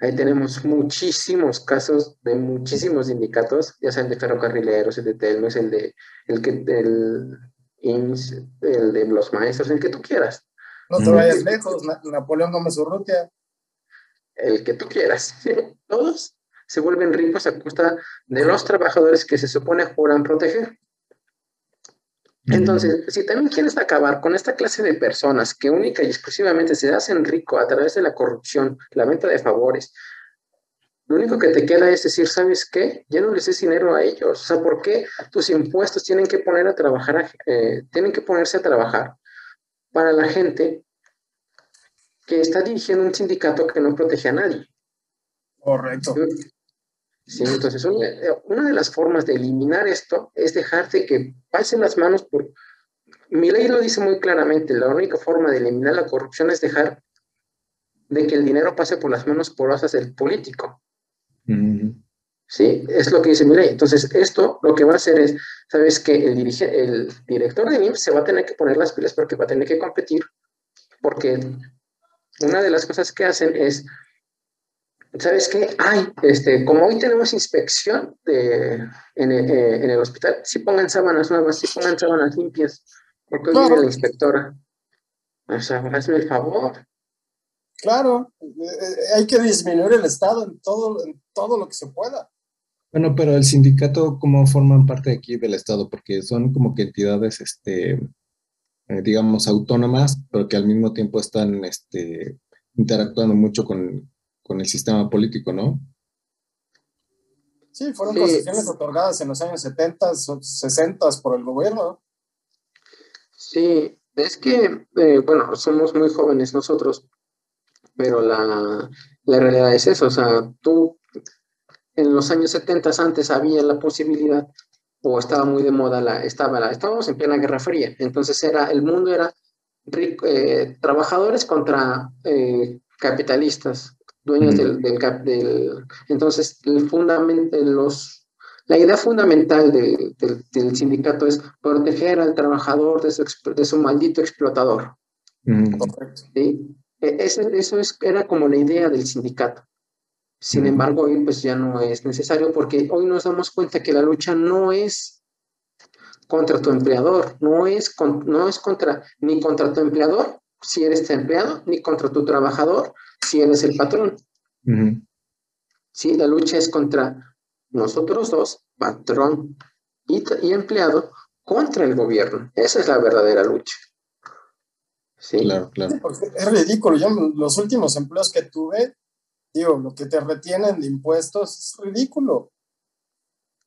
Ahí tenemos muchísimos casos de muchísimos sindicatos, ya sean de ferrocarrileros, el de Telmes, el de el que el IMSS, el de los maestros, el que tú quieras. No te vayas lejos, Napoleón Gómez Urrutia. El que tú quieras. Todos se vuelven ricos a costa de los trabajadores que se supone juran proteger. Entonces, si también quieres acabar con esta clase de personas que única y exclusivamente se hacen rico a través de la corrupción, la venta de favores, lo único que te queda es decir, ¿sabes qué? Ya no les des dinero a ellos. O sea, ¿por qué tus impuestos tienen que poner a trabajar, eh, tienen que ponerse a trabajar para la gente que está dirigiendo un sindicato que no protege a nadie? Correcto. ¿Sí? Entonces, una, de las formas de eliminar esto es dejar de que pasen las manos por... Mi ley lo dice muy claramente, la única forma de eliminar la corrupción es dejar de que el dinero pase por las manos porosas del político. Sí, es lo que dice mi ley. Entonces, esto lo que va a hacer es, sabes que el, el director de IMSS se va a tener que poner las pilas porque va a tener que competir, porque una de las cosas que hacen es ¿sabes qué? Ay, este, como hoy tenemos inspección de, en, el, eh, en el hospital, si pongan sábanas nuevas, si pongan sábanas limpias, porque hoy viene la inspectora. O sea, hazme el favor. Claro, eh, eh, hay que disminuir el Estado en todo, en todo lo que se pueda. Bueno, pero el sindicato, ¿cómo forman parte aquí del Estado? Porque son como que entidades, este, digamos, autónomas, pero que al mismo tiempo están este, interactuando mucho con, con el sistema político, ¿no? Sí, fueron concesiones otorgadas en los años 70, 60 por el gobierno. Sí, es que, eh, bueno, somos muy jóvenes nosotros, pero la, la, realidad es eso, o sea, tú en los años 70 antes había la posibilidad, o estaba muy de moda, la, estaba la, estábamos en plena Guerra Fría, entonces era, el mundo era rico, eh, trabajadores contra eh, capitalistas, dueños del, del, Entonces, el fundamento, los, la idea fundamental del, del, sindicato es proteger al trabajador de su, de su maldito explotador. ¿Sí? E, eso, eso es, era como la idea del sindicato. Sin embargo, hoy pues ya no es necesario porque hoy nos damos cuenta que la lucha no es contra tu empleador, no es, no es contra ni contra tu empleador si eres empleado, ni contra tu trabajador si eres el patrón. Sí, la lucha es contra nosotros dos, patrón y, empleado, contra el gobierno. Esa es la verdadera lucha. Sí, claro, claro. es ridículo. Yo, los últimos empleos que tuve, digo, lo que te retienen de impuestos es ridículo. O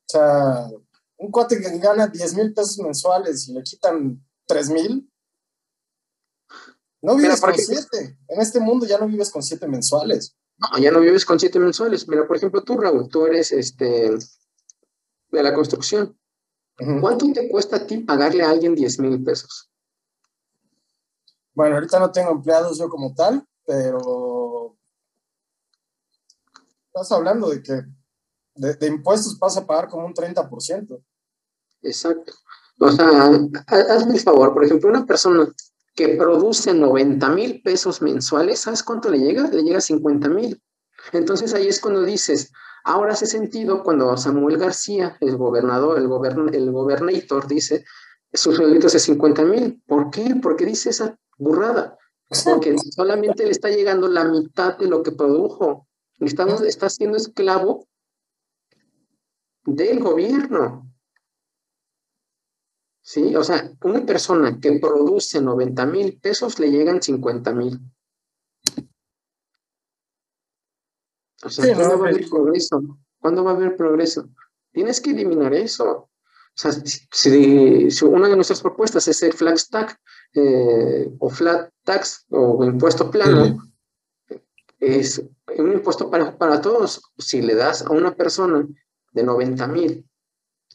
sea, un cuate que gana 10 mil pesos mensuales y le quitan 3 mil, no vives con siete. En este mundo ya no vives con siete mensuales. No, ya no vives con siete mensuales. Mira, por ejemplo, tú, Raúl, tú eres este de la construcción. ¿Cuánto te cuesta a ti pagarle a alguien 10 mil pesos? Bueno, ahorita no tengo empleados yo como tal, pero estás hablando de que de, impuestos vas a pagar como un 30%. Exacto. O sea, hazme el favor, por ejemplo, una persona que produce 90 mil pesos mensuales, ¿sabes cuánto le llega? Le llega 50 mil. Entonces ahí es cuando dices, ahora hace sentido cuando Samuel García, el gobernador, el, gobern el gobernator, dice, su sueldo es 50 mil. ¿Por qué? Porque dice esa burrada. Porque solamente le está llegando la mitad de lo que produjo. Estamos, está siendo esclavo del gobierno. ¿Sí? O sea, una persona que produce 90 mil pesos le llegan 50 mil. O sea, ¿cuándo va a haber progreso? ¿Cuándo va a haber progreso? Tienes que eliminar eso. O sea, si, una de nuestras propuestas es el flat tax eh, o flat tax o impuesto plano, es un impuesto para, para todos. Si le das a una persona de 90 mil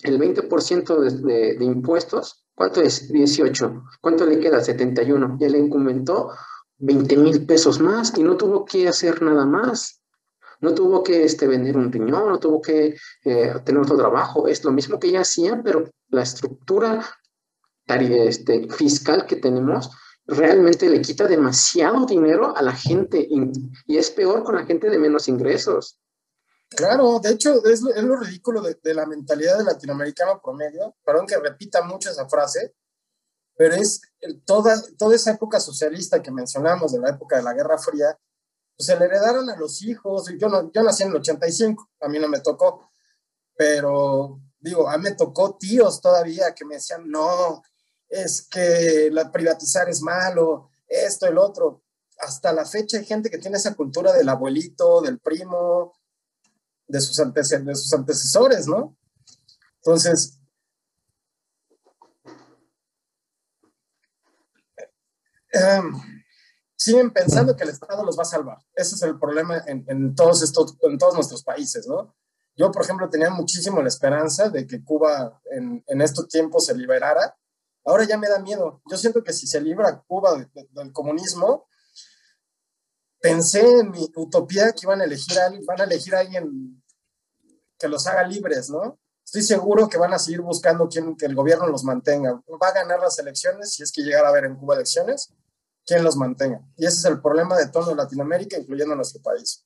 el 20% de, de, impuestos, ¿cuánto es? 18. ¿Cuánto le queda? 71. Ya le incrementó 20 mil pesos más y no tuvo que hacer nada más. No tuvo que este, vender un riñón, no tuvo que eh, tener otro trabajo. Es lo mismo que ya hacían, pero la estructura este, fiscal que tenemos realmente le quita demasiado dinero a la gente y es peor con la gente de menos ingresos. Claro, de hecho es, lo ridículo de, la mentalidad del latinoamericano promedio, perdón que repita mucho esa frase, pero es toda, toda esa época socialista que mencionamos, de la época de la Guerra Fría, pues se le heredaron a los hijos, yo, no, yo nací en el 85, a mí no me tocó, pero digo, a mí me tocó tíos todavía que me decían, no, es que la privatizar es malo, esto, el otro. Hasta la fecha hay gente que tiene esa cultura del abuelito, del primo, de sus, de sus antecesores, ¿no? Entonces, em, siguen pensando que el Estado los va a salvar. Ese es el problema en, todos estos, en todos nuestros países, ¿no? Yo, por ejemplo, tenía muchísimo la esperanza de que Cuba en, en estos tiempos se liberara. Ahora ya me da miedo. Yo siento que si se libra Cuba del comunismo, pensé en mi utopía que iban a elegir a, van a elegir a alguien que los haga libres, ¿no? Estoy seguro que van a seguir buscando quien, que el gobierno los mantenga. Va a ganar las elecciones, si es que llegara a haber en Cuba elecciones, quien los mantenga. Y ese es el problema de toda Latinoamérica, incluyendo nuestro país.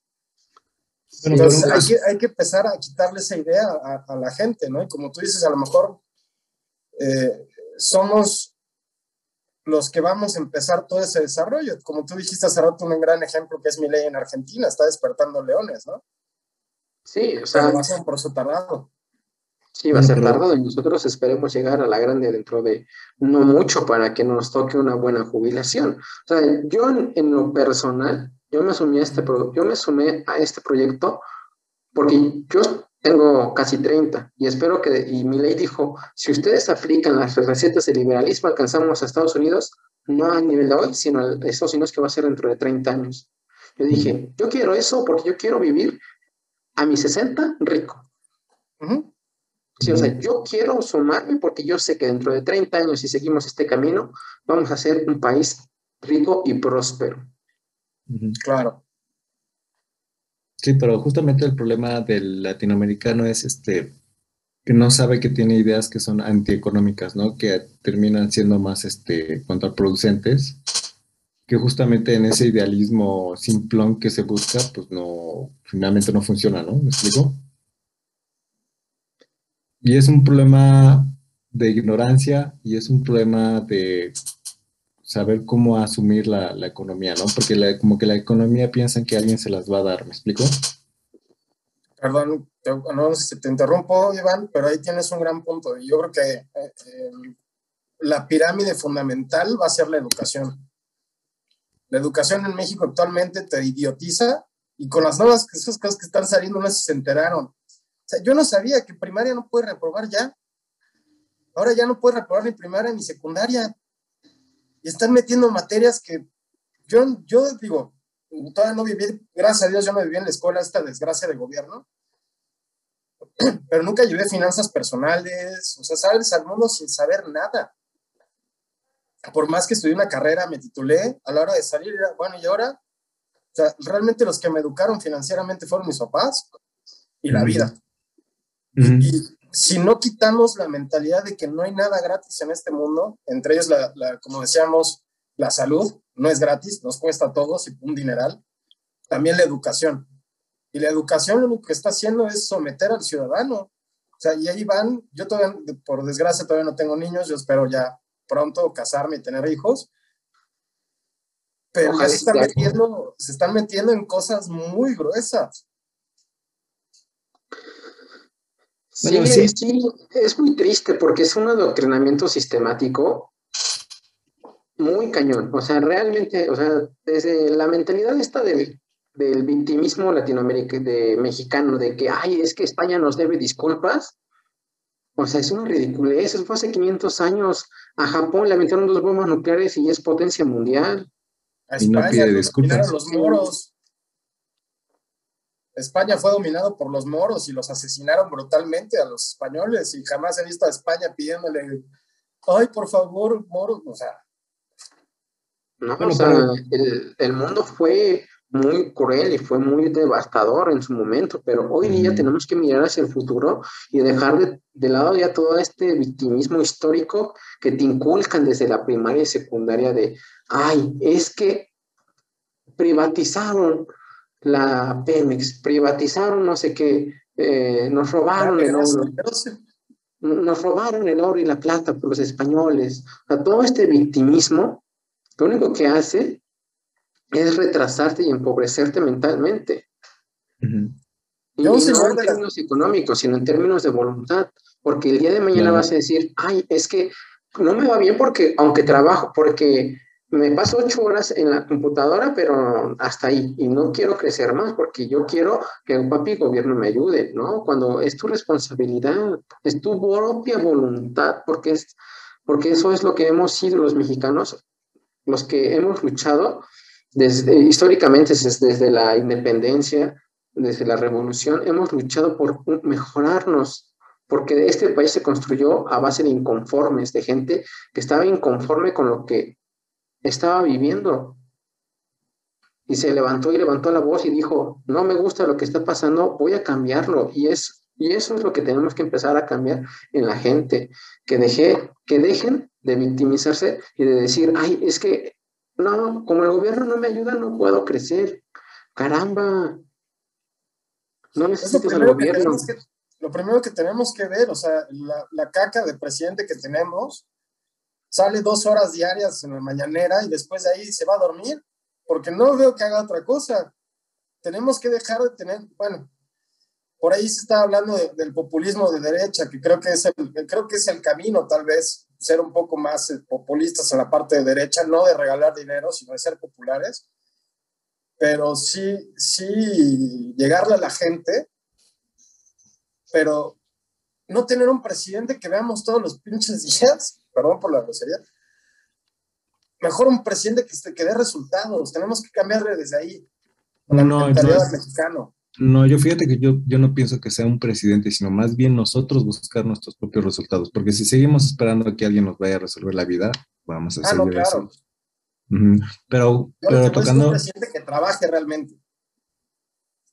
Entonces hay que, hay que, empezar a quitarle esa idea a, la gente, ¿no? Y como tú dices, a lo mejor eh, somos los que vamos a empezar todo ese desarrollo. Como tú dijiste hace rato, un gran ejemplo que es mi ley en Argentina, está despertando leones, ¿no? Sí, o sea. va a ser un proceso tardado. Sí, va a ser tardado y nosotros esperemos llegar a la grande dentro de no mucho para que nos toque una buena jubilación. O sea, yo en, lo personal, yo me, asumí a este, yo me sumé a este proyecto porque yo tengo casi 30 y espero que, y mi ley dijo, si ustedes aplican las recetas de liberalismo, alcanzamos a Estados Unidos, no a nivel de hoy, sino a Estados Unidos que va a ser dentro de 30 años. Yo dije, yo quiero eso porque yo quiero vivir a mis 60 rico. Sí, o sea, yo quiero sumarme porque yo sé que dentro de 30 años, si seguimos este camino, vamos a ser un país rico y próspero. Claro. Sí, pero justamente el problema del latinoamericano es este que no sabe que tiene ideas que son antieconómicas, ¿no? Que terminan siendo más este contraproducentes, que justamente en ese idealismo simplón que se busca, pues no, finalmente no funciona, ¿no? ¿Me explico? Y es un problema de ignorancia y es un problema de saber cómo asumir la, economía, ¿no? Porque como que la economía piensan que alguien se las va a dar, ¿me explico? Perdón, te, no te interrumpo, Iván, pero ahí tienes un gran punto. Yo creo que eh, la pirámide fundamental va a ser la educación. La educación en México actualmente te idiotiza y con las nuevas cosas que están saliendo no se enteraron yo no sabía que primaria no puede reprobar ya. Ahora ya no puede reprobar ni primaria ni secundaria. Y están metiendo materias que yo, yo digo, todavía no viví, gracias a Dios yo no viví en la escuela esta desgracia de gobierno, pero nunca llevé finanzas personales, o sea, sales al mundo sin saber nada. Por más que estudié una carrera, me titulé, a la hora de salir, bueno, y ahora, o sea, realmente los que me educaron financieramente fueron mis papás y la vida. Y si no quitamos la mentalidad de que no hay nada gratis en este mundo, entre ellos, la, como decíamos, la salud no es gratis, nos cuesta a todos y un dineral, también la educación. Y la educación lo único que está haciendo es someter al ciudadano. O sea, y ahí van, yo todavía, por desgracia, todavía no tengo niños, yo espero ya pronto casarme y tener hijos, pero ya se están, metiendo, se están metiendo en cosas muy gruesas. Sí, sí, es muy triste porque es un adoctrinamiento sistemático muy cañón. O sea, realmente, o sea, desde la mentalidad esta del, del victimismo latinoamericano, de mexicano, de que, ay, es que España nos debe disculpas. O sea, es una ridiculez. Eso fue hace 500 años. A Japón le aventaron dos bombas nucleares y es potencia mundial. A España, y no pide disculpas. los moros. España fue dominado por los moros y los asesinaron brutalmente a los españoles y jamás he visto a España pidiéndole, ay, por favor, moros, o sea. No, o sea, el, mundo fue muy cruel y fue muy devastador en su momento, pero hoy día tenemos que mirar hacia el futuro y dejar de, de, lado ya todo este victimismo histórico que te inculcan desde la primaria y secundaria de, ay, es que privatizaron la Pemex, privatizaron no sé qué, eh, nos robaron el oro. Nos robaron el oro y la plata por los españoles. O todo este victimismo, lo único que hace es retrasarte y empobrecerte mentalmente. Y no en términos económicos, sino en términos de voluntad. Porque el día de mañana vas a decir, ay, es que no me va bien porque, aunque trabajo, porque me paso ocho horas en la computadora, pero hasta ahí, y no quiero crecer más porque yo quiero que un papi gobierno me ayude, ¿no? Cuando es tu responsabilidad, es tu propia voluntad, porque, es, porque eso es lo que hemos sido los mexicanos, los que hemos luchado desde, históricamente desde, desde la independencia, desde la revolución, hemos luchado por mejorarnos, porque este país se construyó a base de inconformes, de gente que estaba inconforme con lo que estaba viviendo. Y se levantó y levantó la voz y dijo, no me gusta lo que está pasando, voy a cambiarlo. Y, es, y eso es lo que tenemos que empezar a cambiar en la gente, que, deje, que dejen de victimizarse y de decir, ay, es que no, como el gobierno no me ayuda, no puedo crecer. Caramba. No necesitas al gobierno. lo primero que tenemos que ver, o sea, la, la, caca de presidente que tenemos sale dos horas diarias en la mañanera y después de ahí se va a dormir, porque no veo que haga otra cosa. Tenemos que dejar de tener, bueno, por ahí se está hablando del populismo de derecha, que creo que, es el, creo que es el camino, tal vez, ser un poco más eh, populistas en la parte de derecha, no de regalar dinero, sino de ser populares, pero sí, sí llegarle a la gente, pero no tener un presidente que veamos todos los pinches días, perdón por la grosería, mejor un presidente que, que dé resultados, tenemos que cambiarle desde ahí. No, no, mexicano. No, yo fíjate que yo, yo no pienso que sea un presidente, sino más bien nosotros buscar nuestros propios resultados, porque si seguimos esperando a que alguien nos vaya a resolver la vida, vamos a ah, seguir eso. Pero, pero tocando... un presidente que trabaje realmente.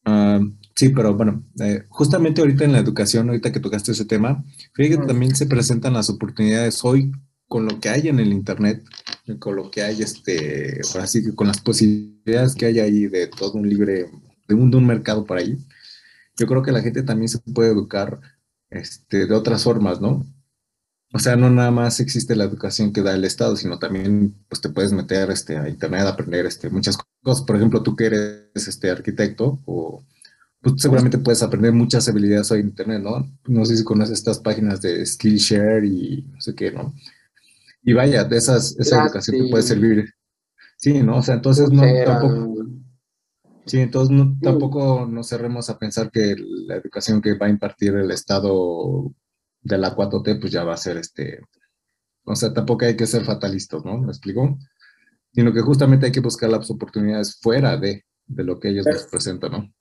Ah, sí, pero bueno, eh, justamente ahorita en la educación, ahorita que tocaste ese tema, fíjate que también se presentan las oportunidades hoy con lo que hay en el Internet, con lo que hay, este, así que con las posibilidades que hay ahí de todo un libre de un, de un mercado por ahí, yo creo que la gente también se puede educar este, de otras formas, ¿no? O sea, no nada más existe la educación que da el Estado, sino también pues te puedes meter este, a internet, a aprender este, muchas cosas. Por ejemplo, tú que eres este, arquitecto, o pues, seguramente puedes aprender muchas habilidades hoy en internet, ¿no? No sé si conoces estas páginas de Skillshare y no sé qué, ¿no? Y vaya, de esas, esa educación te puede servir. Sí, ¿no? O sea, entonces no, tampoco, Sí, entonces tampoco nos cerremos a pensar que la educación que va a impartir el Estado de la 4T, pues ya va a ser este, o sea, tampoco hay que ser fatalistas, ¿no? ¿Me explico? Sino que justamente hay que buscar las oportunidades fuera de, de lo que ellos nos presentan, ¿no?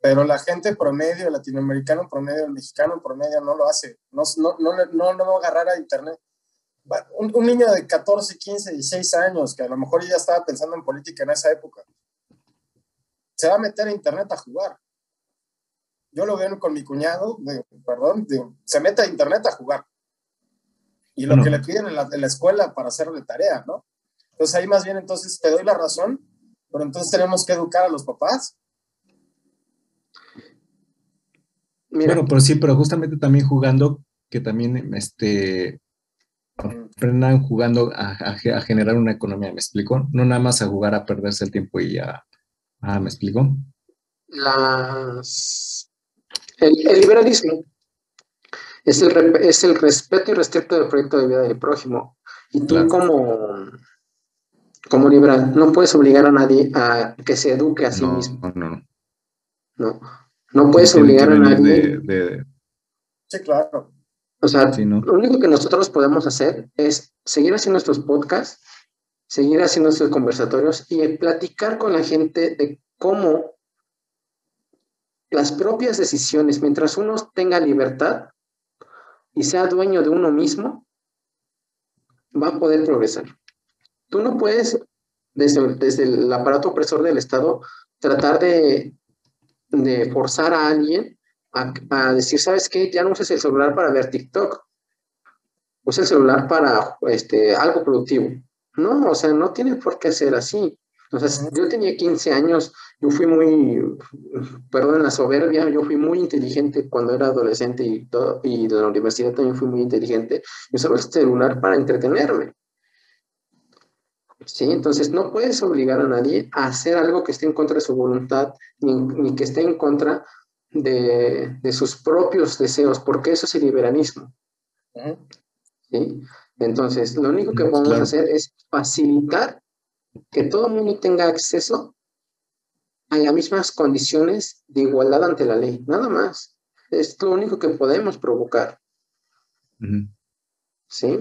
Pero la gente promedio, el latinoamericano promedio, el mexicano promedio no lo hace, no, no, no, no, no va a agarrar a internet. Un, un niño de 14, 15, 16 años, que a lo mejor ya estaba pensando en política en esa época, se va a meter a internet a jugar. Yo lo veo con mi cuñado, perdón, se mete a internet a jugar. Y lo que le piden en la, escuela para hacer de tarea, ¿no? Entonces ahí más bien entonces te doy la razón, pero entonces tenemos que educar a los papás. Bueno, pero sí, pero justamente también jugando, que también este, aprendan jugando a, a, generar una economía, ¿me explico? No nada más a jugar a perderse el tiempo y a, Ah, ¿me explico? Las, el, liberalismo es el, es el respeto y respeto del proyecto de vida del prójimo. Y tú como, como liberal no puedes obligar a nadie a que se eduque a sí mismo. No, no, no. No, puedes obligar a nadie. Sí, claro. O sea, lo único que nosotros podemos hacer es seguir haciendo nuestros podcasts seguir haciendo estos conversatorios y platicar con la gente de cómo las propias decisiones, mientras uno tenga libertad y sea dueño de uno mismo, va a poder progresar. Tú no puedes, desde, desde el aparato opresor del Estado, tratar de, de forzar a alguien a, decir, ¿sabes qué? Ya no uses el celular para ver TikTok. Usa el celular para este, algo productivo. No, o sea, no tiene por qué ser así. Sea, yo tenía 15 años, yo fui muy, perdón la soberbia, yo fui muy inteligente cuando era adolescente y, todo, y de la universidad también fui muy inteligente. Yo usaba el celular para entretenerme. ¿Sí? Entonces no puedes obligar a nadie a hacer algo que esté en contra de su voluntad, ni, que esté en contra de, de, sus propios deseos, porque eso es el liberalismo. ¿Sí? Entonces, lo único que podemos hacer es facilitar que todo el mundo tenga acceso a las mismas condiciones de igualdad ante la ley, nada más. Es lo único que podemos provocar. ¿Sí?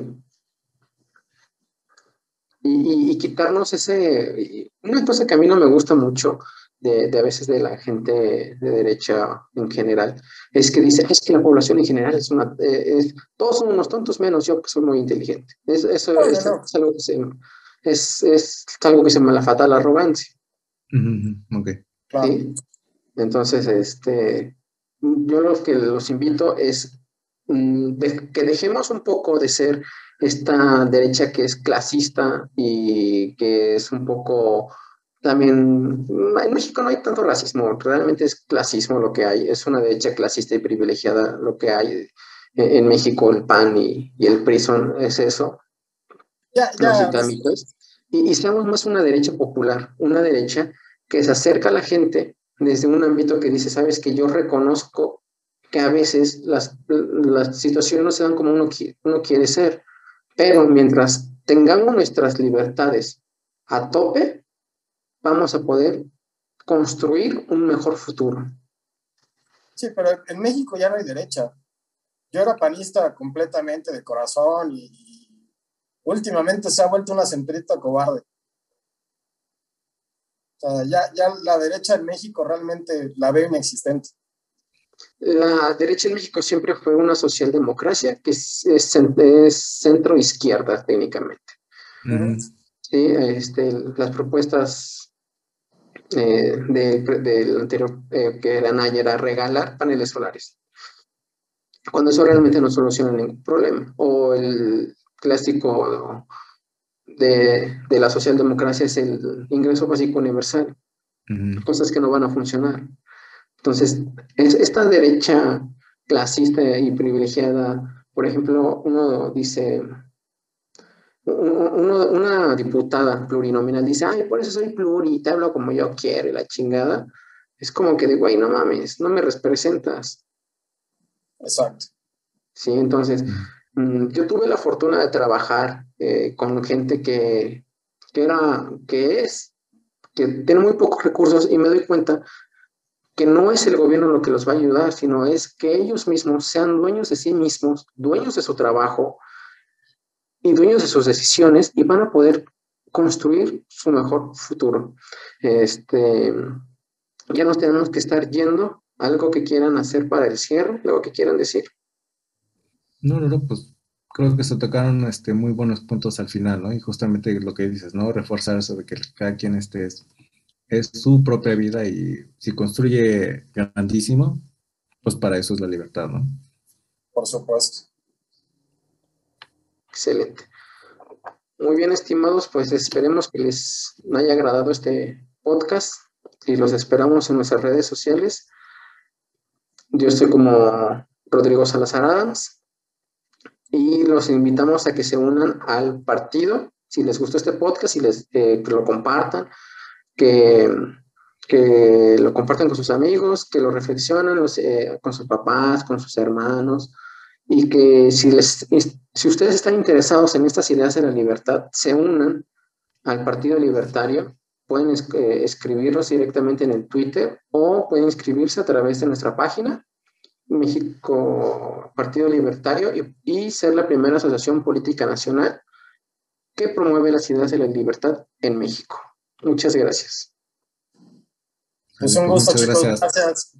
Y, quitarnos ese... Una cosa que a mí no me gusta mucho de, a veces de la gente de derecha en general, es que dice, es que la población en general es una, eh, todos son unos tontos menos yo que soy muy inteligente. eso es, algo que se, es, es algo que se llama la fatal arrogancia. Entonces, este, yo lo que los invito es mm, que dejemos un poco de ser esta derecha que es clasista y que es un poco también, en México no hay tanto racismo, realmente es clasismo lo que hay, es una derecha clasista y privilegiada lo que hay en México, el PAN y, el PRI es eso. Ya, ya, y, y seamos más una derecha popular, una derecha que se acerca a la gente desde un ámbito que dice, sabes que yo reconozco que a veces las, las situaciones no se dan como uno, uno quiere ser, pero mientras tengamos nuestras libertades a tope, vamos a poder construir un mejor futuro. Sí, pero en México ya no hay derecha. Yo era panista completamente de corazón y últimamente se ha vuelto una centrita cobarde. O sea, ya, ya la derecha en México realmente la veo inexistente. La derecha en México siempre fue una socialdemocracia que es, centro izquierda técnicamente. Sí, este, las propuestas eh, del anterior eh, que era Naya era regalar paneles solares. Cuando eso realmente no soluciona ningún problema. O el clásico de, de la socialdemocracia es el ingreso básico universal. Cosas que no van a funcionar. Entonces, es, esta derecha clasista y privilegiada, por ejemplo, uno dice, una diputada plurinominal dice, ay, por eso soy pluri, te hablo como yo quiero, y la chingada. Es como que de, güey, no mames, no me representas. Exacto. Sí, entonces, mm, yo tuve la fortuna de trabajar eh, con gente que, que, era, que es, que tiene muy pocos recursos y me doy cuenta que no es el gobierno lo que los va a ayudar, sino es que ellos mismos sean dueños de sí mismos, dueños de su trabajo y dueños de sus decisiones y van a poder construir su mejor futuro. Este, ya nos tenemos que estar yendo. ¿Algo que quieran hacer para el cierre? ¿Algo que quieran decir? No, no, no, pues creo que se tocaron este, muy buenos puntos al final, ¿no? Y justamente lo que dices, ¿no? Reforzar eso de que cada quien esté es su propia vida y si construye grandísimo, pues para eso es la libertad, ¿no? Por supuesto. Excelente. Muy bien, estimados, pues esperemos que les haya agradado este podcast y los esperamos en nuestras redes sociales. Yo estoy como Rodrigo Salazar Adams y los invitamos a que se unan al partido. Si les gustó este podcast, y les, eh, que lo compartan, que, que lo compartan con sus amigos, que lo reflexionen eh, con sus papás, con sus hermanos, y que si, les, si ustedes están interesados en estas ideas de la libertad, se unan al Partido Libertario, pueden eh, escribirnos directamente en el Twitter o pueden inscribirse a través de nuestra página, México Partido Libertario, y, y ser la primera asociación política nacional que promueve las ideas de la libertad en México. Muchas gracias. Es un gusto, chicos. Gracias.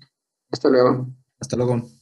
Hasta luego. Hasta luego.